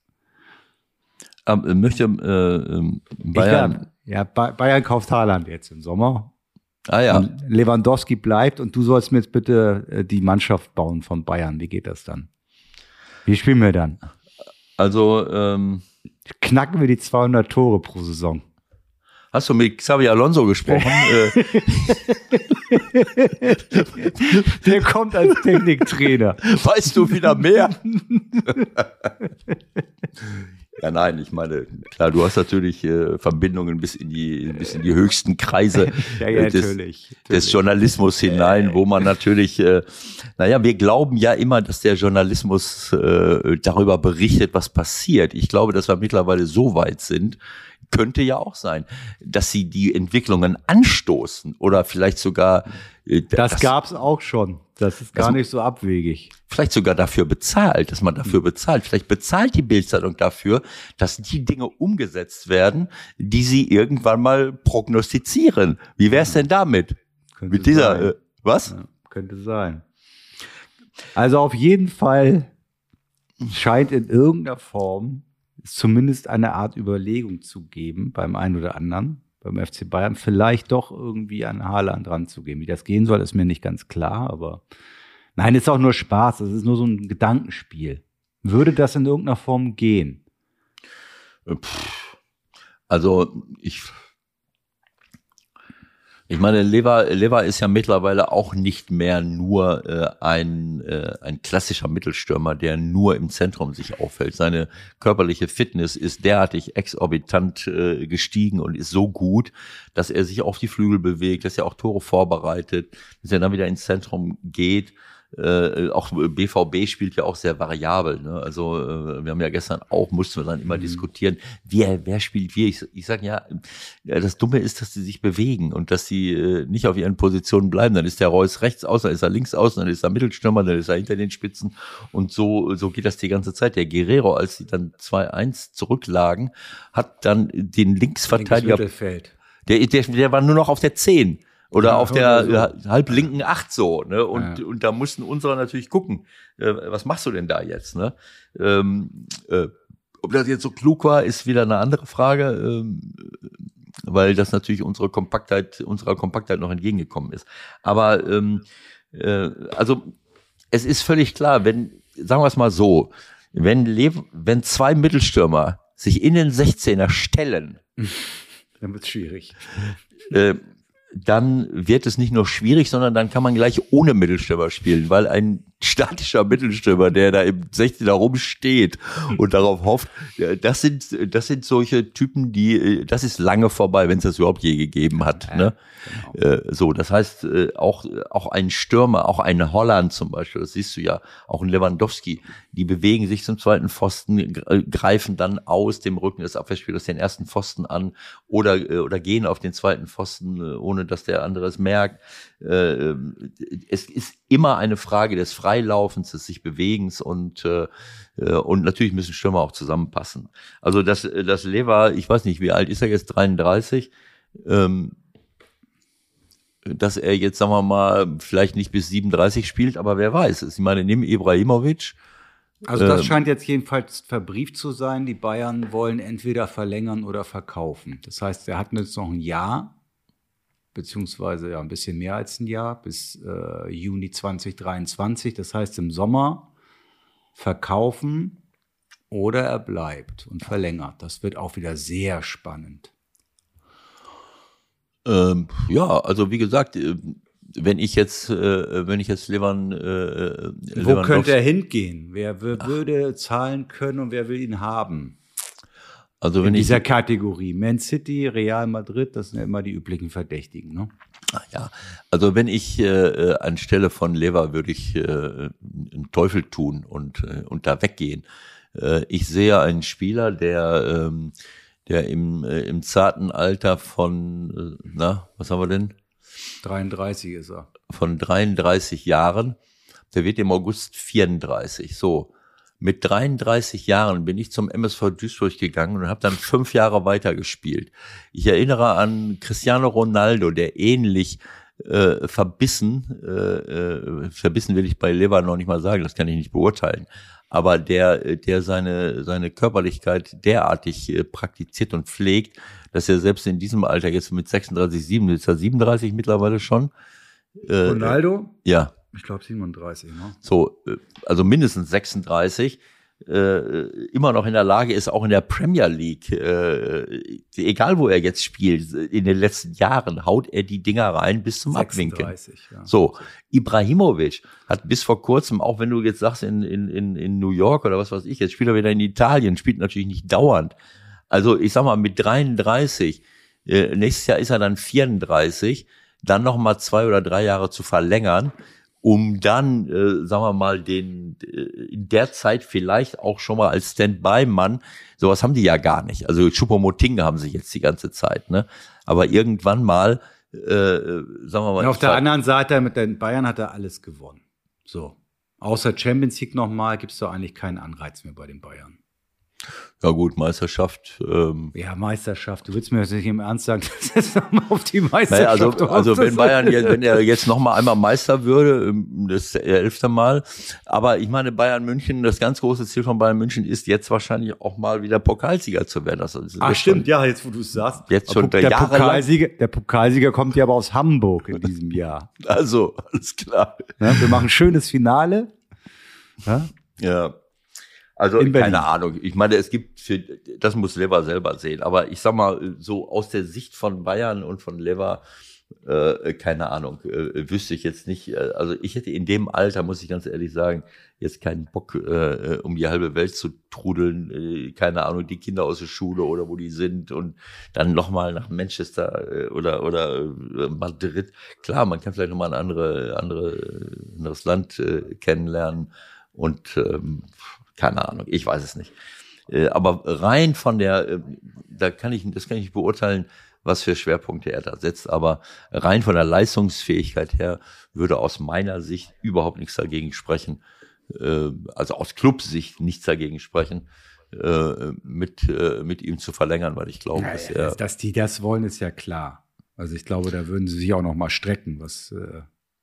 Speaker 2: Ähm, möchte äh, ähm, Bayern.
Speaker 3: ja, Bayern kauft Haaland jetzt im Sommer.
Speaker 2: Ah ja.
Speaker 3: Und Lewandowski bleibt und du sollst mir jetzt bitte äh, die Mannschaft bauen von Bayern. Wie geht das dann? Wie spielen wir dann?
Speaker 2: Also ähm,
Speaker 3: knacken wir die 200 Tore pro Saison.
Speaker 2: Hast du mit Xavi Alonso gesprochen? [laughs]
Speaker 3: Der kommt als Techniktrainer.
Speaker 2: Weißt du wieder mehr? [laughs] Ja, nein, ich meine, klar, du hast natürlich äh, Verbindungen bis in die bis in die höchsten Kreise [laughs]
Speaker 3: ja, ja, des, natürlich,
Speaker 2: des, Journalismus hinein, wo man natürlich, äh, naja, wir glauben ja immer, dass der Journalismus äh, darüber berichtet, was passiert. Ich glaube, dass wir mittlerweile so weit sind, könnte ja auch sein, dass sie die Entwicklungen anstoßen oder vielleicht sogar.
Speaker 3: Äh, das, das gab's auch schon. Das ist gar nicht so abwegig.
Speaker 2: Vielleicht sogar dafür bezahlt, dass man dafür bezahlt. Vielleicht bezahlt die Bildzeitung dafür, dass die Dinge umgesetzt werden, die sie irgendwann mal prognostizieren. Wie wär's denn damit?
Speaker 3: Könnte Mit dieser, äh, was? Ja, könnte sein. Also auf jeden Fall scheint in irgendeiner Form zumindest eine Art Überlegung zu geben beim einen oder anderen, beim FC Bayern, vielleicht doch irgendwie an Haaland ranzugehen. Wie das gehen soll, ist mir nicht ganz klar, aber nein, ist auch nur Spaß, es ist nur so ein Gedankenspiel. Würde das in irgendeiner Form gehen?
Speaker 2: Also ich ich meine, Lever, Lever ist ja mittlerweile auch nicht mehr nur äh, ein, äh, ein klassischer Mittelstürmer, der nur im Zentrum sich aufhält. Seine körperliche Fitness ist derartig exorbitant äh, gestiegen und ist so gut, dass er sich auf die Flügel bewegt, dass er auch Tore vorbereitet, dass er dann wieder ins Zentrum geht äh, auch BVB spielt ja auch sehr variabel. Ne? Also äh, wir haben ja gestern auch, mussten wir dann immer mhm. diskutieren, wer, wer spielt wie. Ich, ich sage ja, das Dumme ist, dass sie sich bewegen und dass sie äh, nicht auf ihren Positionen bleiben. Dann ist der Reus rechts aus, dann ist er links aus, dann ist er Mittelstürmer, dann ist er hinter den Spitzen und so, so geht das die ganze Zeit. Der Guerrero, als sie dann 2-1 zurücklagen, hat dann den Linksverteidiger... Der, der, der war nur noch auf der 10 oder ja, auf der so. halb linken Acht so, ne? Und, ja. und da mussten unsere natürlich gucken, äh, was machst du denn da jetzt, ne? Ähm, äh, ob das jetzt so klug war, ist wieder eine andere Frage, ähm, weil das natürlich unsere Kompaktheit, unserer Kompaktheit noch entgegengekommen ist. Aber ähm, äh, also es ist völlig klar, wenn, sagen wir es mal so, wenn, Lev wenn zwei Mittelstürmer sich in den 16er stellen, [laughs]
Speaker 3: dann wird es schwierig.
Speaker 2: Äh, dann wird es nicht nur schwierig, sondern dann kann man gleich ohne Mittelstürmer spielen, weil ein statischer Mittelstürmer, der da im 16er rumsteht und darauf hofft, das sind, das sind solche Typen, die, das ist lange vorbei, wenn es das überhaupt je gegeben hat. Ja, ne? Genau. Äh, so, das heißt, äh, auch, auch ein Stürmer, auch ein Holland zum Beispiel, das siehst du ja, auch ein Lewandowski, die bewegen sich zum zweiten Pfosten, greifen dann aus dem Rücken des Abwehrspielers den ersten Pfosten an oder, äh, oder gehen auf den zweiten Pfosten, ohne dass der andere es merkt. Es ist immer eine Frage des Freilaufens, des sich Bewegens und äh, äh, und natürlich müssen Stürmer auch zusammenpassen. Also das das Lever, ich weiß nicht, wie alt ist er jetzt? 33. Ähm, dass er jetzt, sagen wir mal, vielleicht nicht bis 37 spielt, aber wer weiß es. Ich meine, nimm Ibrahimovic.
Speaker 3: Also das ähm, scheint jetzt jedenfalls verbrieft zu sein. Die Bayern wollen entweder verlängern oder verkaufen. Das heißt, er hat jetzt noch ein Jahr beziehungsweise ja ein bisschen mehr als ein Jahr bis äh, Juni 2023. Das heißt im Sommer verkaufen oder er bleibt und verlängert. Das wird auch wieder sehr spannend.
Speaker 2: Ähm, ja, also wie gesagt, äh, wenn ich jetzt, äh, wenn ich jetzt Levan, äh,
Speaker 3: wo könnte er hingehen? Wer würde zahlen können und wer will ihn haben? Also wenn in dieser ich, Kategorie. Man City, Real Madrid, das sind ja immer die üblichen Verdächtigen. Ne?
Speaker 2: Ja, also wenn ich äh, anstelle von Lever würde ich äh, einen Teufel tun und, äh, und da weggehen. Äh, ich sehe einen Spieler, der, ähm, der im, äh, im zarten Alter von, äh, na, was haben wir denn?
Speaker 3: 33 ist er.
Speaker 2: Von 33 Jahren Der wird im August 34. So. Mit 33 Jahren bin ich zum MSV Duisburg gegangen und habe dann fünf Jahre weitergespielt. Ich erinnere an Cristiano Ronaldo, der ähnlich äh, verbissen, äh, äh, verbissen will ich bei Lever noch nicht mal sagen, das kann ich nicht beurteilen, aber der, der seine, seine Körperlichkeit derartig äh, praktiziert und pflegt, dass er selbst in diesem Alter jetzt mit 36, 7, ist er 37 mittlerweile schon.
Speaker 3: Äh, Ronaldo?
Speaker 2: Ja.
Speaker 3: Ich glaube 37, ne?
Speaker 2: So, äh, also mindestens 36 äh, immer noch in der Lage ist, auch in der Premier League, äh, egal wo er jetzt spielt, in den letzten Jahren haut er die Dinger rein bis zum 36, Abwinken. Ja. So, Ibrahimovic hat bis vor kurzem, auch wenn du jetzt sagst in, in, in, New York oder was weiß ich, jetzt spielt er wieder in Italien, spielt natürlich nicht dauernd. Also ich sag mal mit 33, äh, nächstes Jahr ist er dann 34, dann noch mal zwei oder drei Jahre zu verlängern um dann, äh, sagen wir mal, den äh, in der Zeit vielleicht auch schon mal als Standby-Mann, sowas haben die ja gar nicht. Also Chupomoting haben sie jetzt die ganze Zeit, ne? Aber irgendwann mal, äh, sagen wir mal.
Speaker 3: Ja, auf der anderen Seite mit den Bayern hat er alles gewonnen. So. Außer Champions League nochmal gibt es doch eigentlich keinen Anreiz mehr bei den Bayern.
Speaker 2: Ja gut, Meisterschaft.
Speaker 3: Ähm. Ja, Meisterschaft. Du willst mir jetzt nicht im Ernst sagen, [laughs] dass jetzt nochmal auf die Meisterschaft
Speaker 2: naja, also, also wenn Bayern, jetzt, wenn er jetzt nochmal einmal Meister würde, ähm, das elfte Mal. Aber ich meine, Bayern München, das ganz große Ziel von Bayern München ist jetzt wahrscheinlich auch mal wieder Pokalsieger zu werden.
Speaker 3: Das ist Ach stimmt, schon, ja, jetzt wo du es sagst.
Speaker 2: Jetzt schon
Speaker 3: der, der Pokalsieger, der Pokalsieger kommt ja aber aus Hamburg in diesem Jahr. [laughs]
Speaker 2: Also, alles klar.
Speaker 3: Ja, wir machen schönes Finale.
Speaker 2: Ja. ja. Also keine Ahnung. Ich meine, es gibt für das muss Lever selber sehen. Aber ich sag mal so aus der Sicht von Bayern und von Lever äh, keine Ahnung, äh, wüsste ich jetzt nicht. Äh, also ich hätte in dem Alter, muss ich ganz ehrlich sagen, jetzt keinen Bock, äh, um die halbe Welt zu trudeln. Äh, keine Ahnung, die Kinder aus der Schule oder wo die sind und dann nochmal nach Manchester äh, oder oder äh, Madrid. Klar, man kann vielleicht nochmal ein andere, andere, anderes Land äh, kennenlernen und ähm, keine Ahnung, ich weiß es nicht. Äh, aber rein von der, äh, da kann ich, das kann ich beurteilen, was für Schwerpunkte er da setzt. Aber rein von der Leistungsfähigkeit her würde aus meiner Sicht überhaupt nichts dagegen sprechen. Äh, also aus Clubsicht nichts dagegen sprechen, mit, mit ihm zu verlängern, weil ich glaube,
Speaker 3: naja, dass er. Dass die das wollen, ist ja klar. Also ich glaube, da würden sie sich auch noch mal strecken, was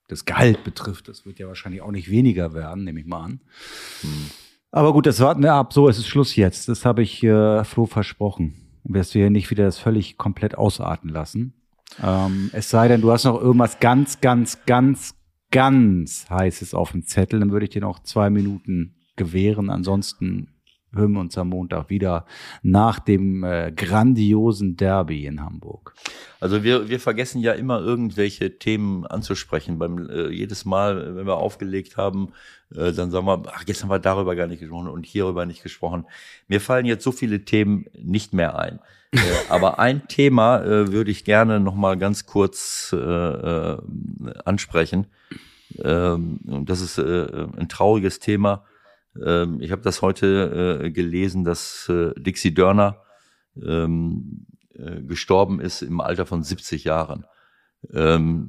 Speaker 3: das Gehalt betrifft. Das wird ja wahrscheinlich auch nicht weniger werden, nehme ich mal an. Hm. Aber gut, das warten wir ab. So, es ist Schluss jetzt. Das habe ich äh, Flo versprochen. Wirst du hier nicht wieder das völlig komplett ausarten lassen. Ähm, es sei denn, du hast noch irgendwas ganz, ganz, ganz, ganz heißes auf dem Zettel, dann würde ich dir noch zwei Minuten gewähren. Ansonsten hören wir uns am Montag wieder nach dem äh, grandiosen Derby in Hamburg.
Speaker 2: Also wir, wir vergessen ja immer irgendwelche Themen anzusprechen. Beim äh, jedes Mal, wenn wir aufgelegt haben, äh, dann sagen wir, ach, jetzt haben wir darüber gar nicht gesprochen und hierüber nicht gesprochen. Mir fallen jetzt so viele Themen nicht mehr ein. äh, [laughs] aber ein Thema äh, würde ich gerne noch mal ganz kurz äh, äh, ansprechen. Ähm, und das ist äh, ein trauriges Thema ähm, ich habe das heute äh, gelesen, dass äh, Dixie Dörner ähm, äh, gestorben ist im Alter von 70 Jahren. Ähm,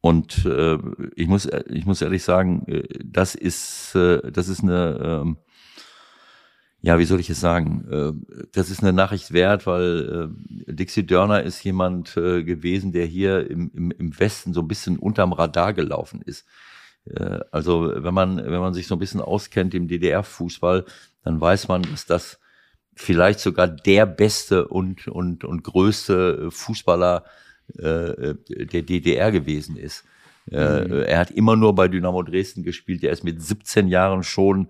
Speaker 2: und äh, ich muss ich muss ehrlich sagen, äh, das ist äh, das ist eine ähm, ja, wie soll ich es sagen? Äh, das ist eine Nachricht wert, weil äh, Dixie Dörner ist jemand gewesen, der hier im, im, im Westen so ein bisschen unterm Radar gelaufen ist. Äh, also wenn man, wenn man sich so ein bisschen auskennt im DDR-Fußball, dann weiß man, dass das vielleicht sogar der beste und, und, und größte Fußballer äh, der DDR gewesen ist. Äh, mhm. Er hat immer nur bei Dynamo Dresden gespielt. Er ist mit 17 Jahren schon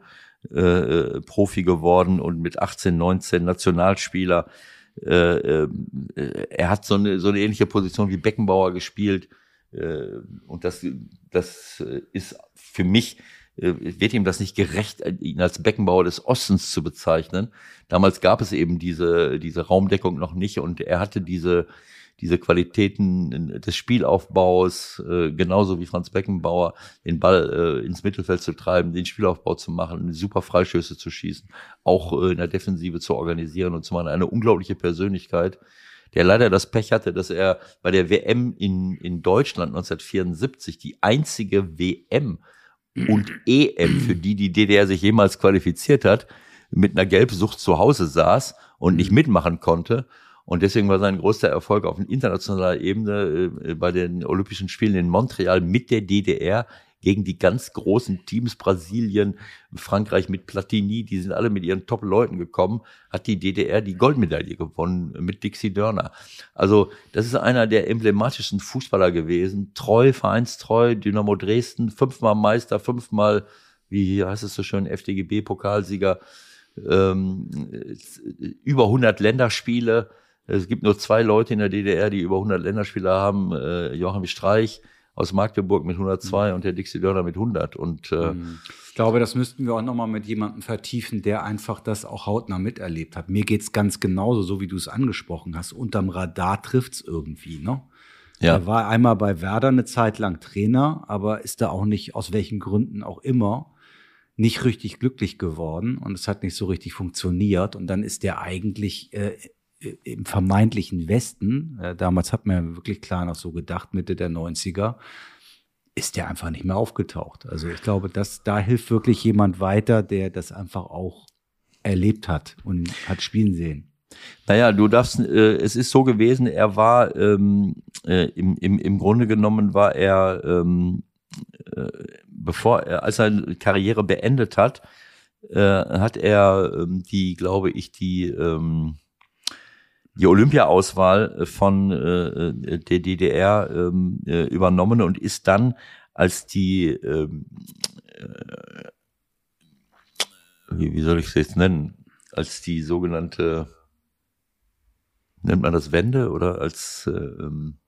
Speaker 2: äh, Profi geworden und mit 18, 19 Nationalspieler. Äh, äh, er hat so eine, so eine ähnliche Position wie Beckenbauer gespielt. Äh, und das, das äh, ist für mich, äh, wird ihm das nicht gerecht, ihn als Beckenbauer des Ostens zu bezeichnen. Damals gab es eben diese, diese Raumdeckung noch nicht und er hatte diese, diese Qualitäten des Spielaufbaus, genauso wie Franz Beckenbauer, den Ball ins Mittelfeld zu treiben, den Spielaufbau zu machen, super Freischüsse zu schießen, auch in der Defensive zu organisieren und zu machen. Eine unglaubliche Persönlichkeit der leider das Pech hatte, dass er bei der WM in, in Deutschland 1974 die einzige WM und EM, für die die DDR sich jemals qualifiziert hat, mit einer Gelbsucht zu Hause saß und nicht mitmachen konnte. Und deswegen war sein größter Erfolg auf internationaler Ebene äh, bei den Olympischen Spielen in Montreal mit der DDR gegen die ganz großen Teams Brasilien, Frankreich mit Platini, die sind alle mit ihren Top-Leuten gekommen, hat die DDR die Goldmedaille gewonnen mit Dixie Dörner. Also das ist einer der emblematischen Fußballer gewesen, treu, vereinstreu, Dynamo Dresden, fünfmal Meister, fünfmal, wie heißt es so schön, FDGB-Pokalsieger, ähm, über 100 Länderspiele. Es gibt nur zwei Leute in der DDR, die über 100 Länderspiele haben, äh, Joachim Streich aus Magdeburg mit 102 mhm. und der Dixie Dörner mit 100. Und äh,
Speaker 3: mhm. ich glaube, das müssten wir auch nochmal mit jemandem vertiefen, der einfach das auch hautnah miterlebt hat. Mir geht's ganz genauso, so wie du es angesprochen hast. Unterm Radar trifft's irgendwie, ne? Ja. Er war einmal bei Werder eine Zeit lang Trainer, aber ist da auch nicht, aus welchen Gründen auch immer, nicht richtig glücklich geworden und es hat nicht so richtig funktioniert. Und dann ist der eigentlich äh, im vermeintlichen Westen, äh, damals hat man ja wirklich klar noch so gedacht, Mitte der 90er, ist der einfach nicht mehr aufgetaucht. Also ich glaube, dass da hilft wirklich jemand weiter, der das einfach auch erlebt hat und hat spielen sehen.
Speaker 2: Naja, du darfst, äh, es ist so gewesen, er war ähm, äh, im, im, im Grunde genommen war er, ähm, äh, bevor er, als seine Karriere beendet hat, äh, hat er ähm, die, glaube ich, die ähm, die Olympia-Auswahl äh, von äh, äh der DDR ähm, äh, übernommen und ist dann als die ähm, äh, wie, wie soll ich es jetzt nennen als die sogenannte nennt man das Wende oder als äh, ähm,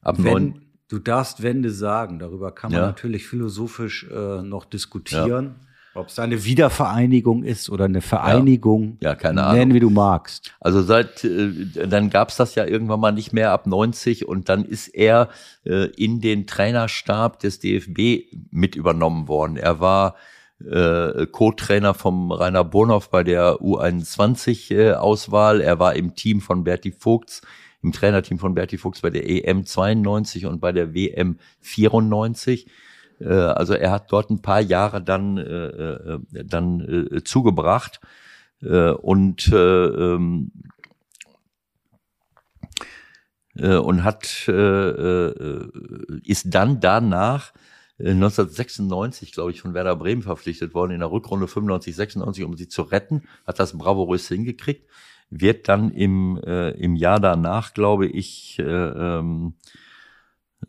Speaker 3: ab neun Du darfst Wende sagen, darüber kann man ja. natürlich philosophisch äh, noch diskutieren. Ja. Ob es eine Wiedervereinigung ist oder eine Vereinigung,
Speaker 2: ja, ja keine Ahnung.
Speaker 3: nennen wie du magst.
Speaker 2: Also seit, äh, dann gab's das ja irgendwann mal nicht mehr ab 90 und dann ist er äh, in den Trainerstab des DFB mit übernommen worden. Er war äh, Co-Trainer vom Rainer Bonhoff bei der U21-Auswahl. Äh, er war im Team von Berti Vogts, im Trainerteam von Berti Vogts bei der EM 92 und bei der WM 94. Äh, also er hat dort ein paar Jahre dann, äh, äh, dann äh, zugebracht. Äh, und äh, ähm, äh, und hat äh, äh, ist dann danach 1996, glaube ich, von Werder Bremen verpflichtet worden in der Rückrunde 95, 96, um sie zu retten, hat das bravourös hingekriegt, wird dann im, äh, im Jahr danach, glaube ich, äh, ähm,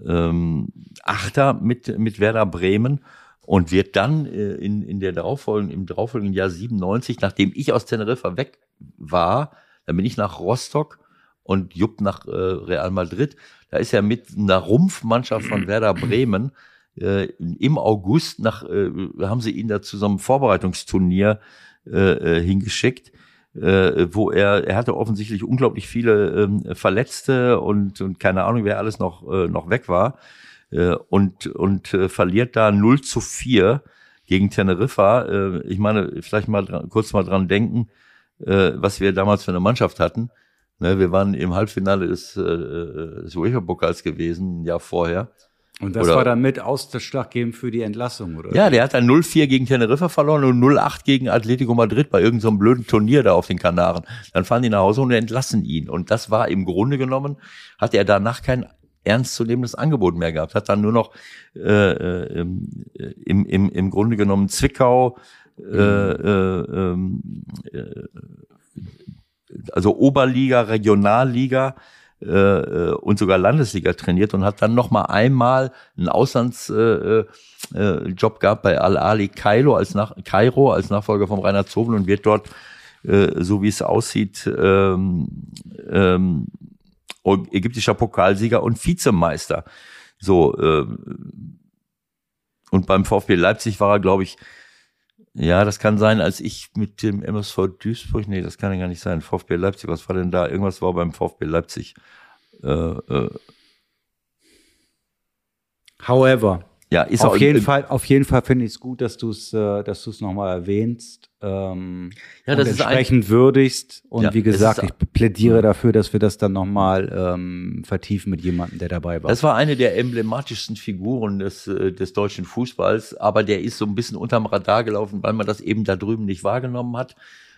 Speaker 2: ähm, Achter mit, mit Werder Bremen und wird dann äh, in, in der darauffolgenden, im darauffolgenden Jahr 97, nachdem ich aus Teneriffa weg war, dann bin ich nach Rostock und Jupp nach äh, Real Madrid. Da ist er mit einer Rumpfmannschaft von Werder Bremen äh, im August nach, äh, haben sie ihn da zu so einem Vorbereitungsturnier äh, äh, hingeschickt äh, wo er, er hatte offensichtlich unglaublich viele ähm, Verletzte und, und keine Ahnung, wer alles noch, äh, noch weg war. Äh, und und äh, verliert da 0 zu 4 gegen Teneriffa. Äh, ich meine, vielleicht mal dran, kurz mal dran denken, äh, was wir damals für eine Mannschaft hatten. Ne, wir waren im Halbfinale des, äh, des UEFA-Pokals gewesen, ein Jahr vorher.
Speaker 3: Und das oder, war dann mit ausschlaggebend für die Entlassung, oder?
Speaker 2: Ja, der hat dann 0-4 gegen Teneriffa verloren und 0-8 gegen Atletico Madrid bei irgendeinem so blöden Turnier da auf den Kanaren. Dann fahren die nach Hause und entlassen ihn. Und das war im Grunde genommen, hat er danach kein ernstzunehmendes Angebot mehr gehabt. Hat dann nur noch äh, äh, im, im, im Grunde genommen Zwickau, äh, äh, ähm, äh, also Oberliga, Regionalliga, äh, äh, und sogar Landesliga trainiert und hat dann noch mal einmal einen Auslandsjob äh, äh, gehabt bei Al Ali Kairo als nach Kairo als Nachfolger von Rainer Zobel und wird dort äh, so wie es aussieht ähm, ähm, ägyptischer Pokalsieger und Vizemeister. So äh, und beim VfB Leipzig war er glaube ich ja, das kann sein, als ich mit dem MSV Duisburg, nee, das kann ja gar nicht sein. VfB Leipzig, was war denn da? Irgendwas war beim VfB Leipzig. Äh, äh.
Speaker 3: However. Ja, ist auf jeden Fall, auf jeden Fall finde ich es gut, dass du es, äh, dass du es nochmal erwähnst. Ähm, ja, das entsprechend ist würdigst. Und ja, wie gesagt, ich plädiere dafür, dass wir das dann nochmal ähm, vertiefen mit jemandem, der dabei war.
Speaker 2: Das war eine der emblematischsten Figuren des, äh, des deutschen Fußballs, aber der ist so ein bisschen unterm Radar gelaufen, weil man das eben da drüben nicht wahrgenommen hat.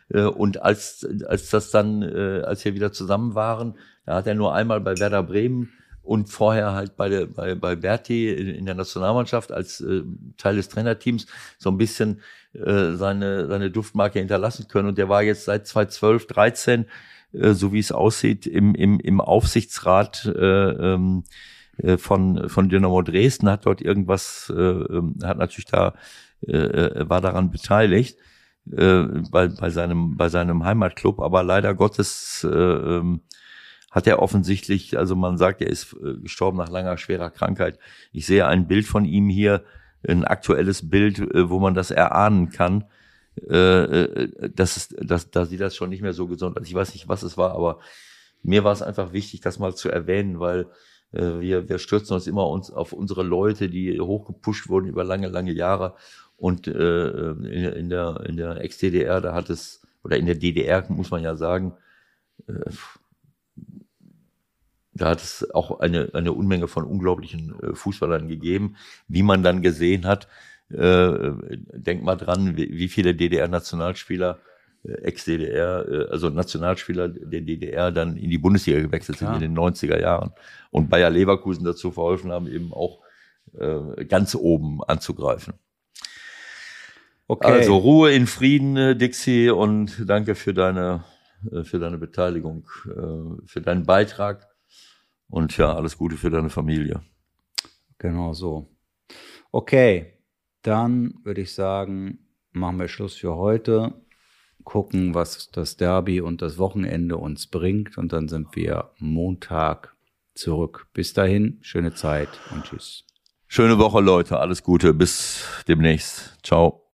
Speaker 2: Äh, und als, als das dann, äh, als wir wieder zusammen waren, da hat er nur einmal bei Werder Bremen und vorher halt bei, der, bei, bei Berti in der Nationalmannschaft als äh, Teil des Trainerteams so ein bisschen äh, seine, seine Duftmarke hinterlassen können. Und der war jetzt seit 2012, 13, äh, so wie es aussieht, im, im, im Aufsichtsrat äh, ähm, äh, von, von Dynamo Dresden, hat dort irgendwas, äh, ähm, hat natürlich da, äh, äh, war daran beteiligt äh, bei, bei, seinem, bei seinem Heimatclub, aber leider Gottes äh, ähm, hat er offensichtlich, also man sagt, er ist äh, gestorben nach langer, schwerer Krankheit. Ich sehe ein Bild von ihm hier, ein aktuelles Bild, äh, wo man das erahnen kann. Äh, das ist, das, da sieht das schon nicht mehr so gesund aus. Ich weiß nicht, was es war, aber mir war es einfach wichtig, das mal zu erwähnen, weil wir, wir stürzen uns immer uns auf unsere Leute, die hochgepusht wurden über lange, lange Jahre. Und in, der, in der Ex-DDR, da hat es, oder in der DDR muss man ja sagen, da hat es auch eine, eine Unmenge von unglaublichen äh, Fußballern gegeben, wie man dann gesehen hat. Äh, denk mal dran, wie, wie viele DDR-Nationalspieler, äh, Ex-DDR, äh, also Nationalspieler der DDR dann in die Bundesliga gewechselt Klar. sind in den 90er Jahren und Bayer Leverkusen dazu verholfen haben, eben auch äh, ganz oben anzugreifen. Okay. Also Ruhe in Frieden, Dixie, und danke für deine, für deine Beteiligung, für deinen Beitrag und ja, alles Gute für deine Familie.
Speaker 3: Genau so. Okay, dann würde ich sagen, machen wir Schluss für heute. Gucken, was das Derby und das Wochenende uns bringt. Und dann sind wir Montag zurück. Bis dahin, schöne Zeit und tschüss.
Speaker 2: Schöne Woche, Leute. Alles Gute. Bis demnächst. Ciao.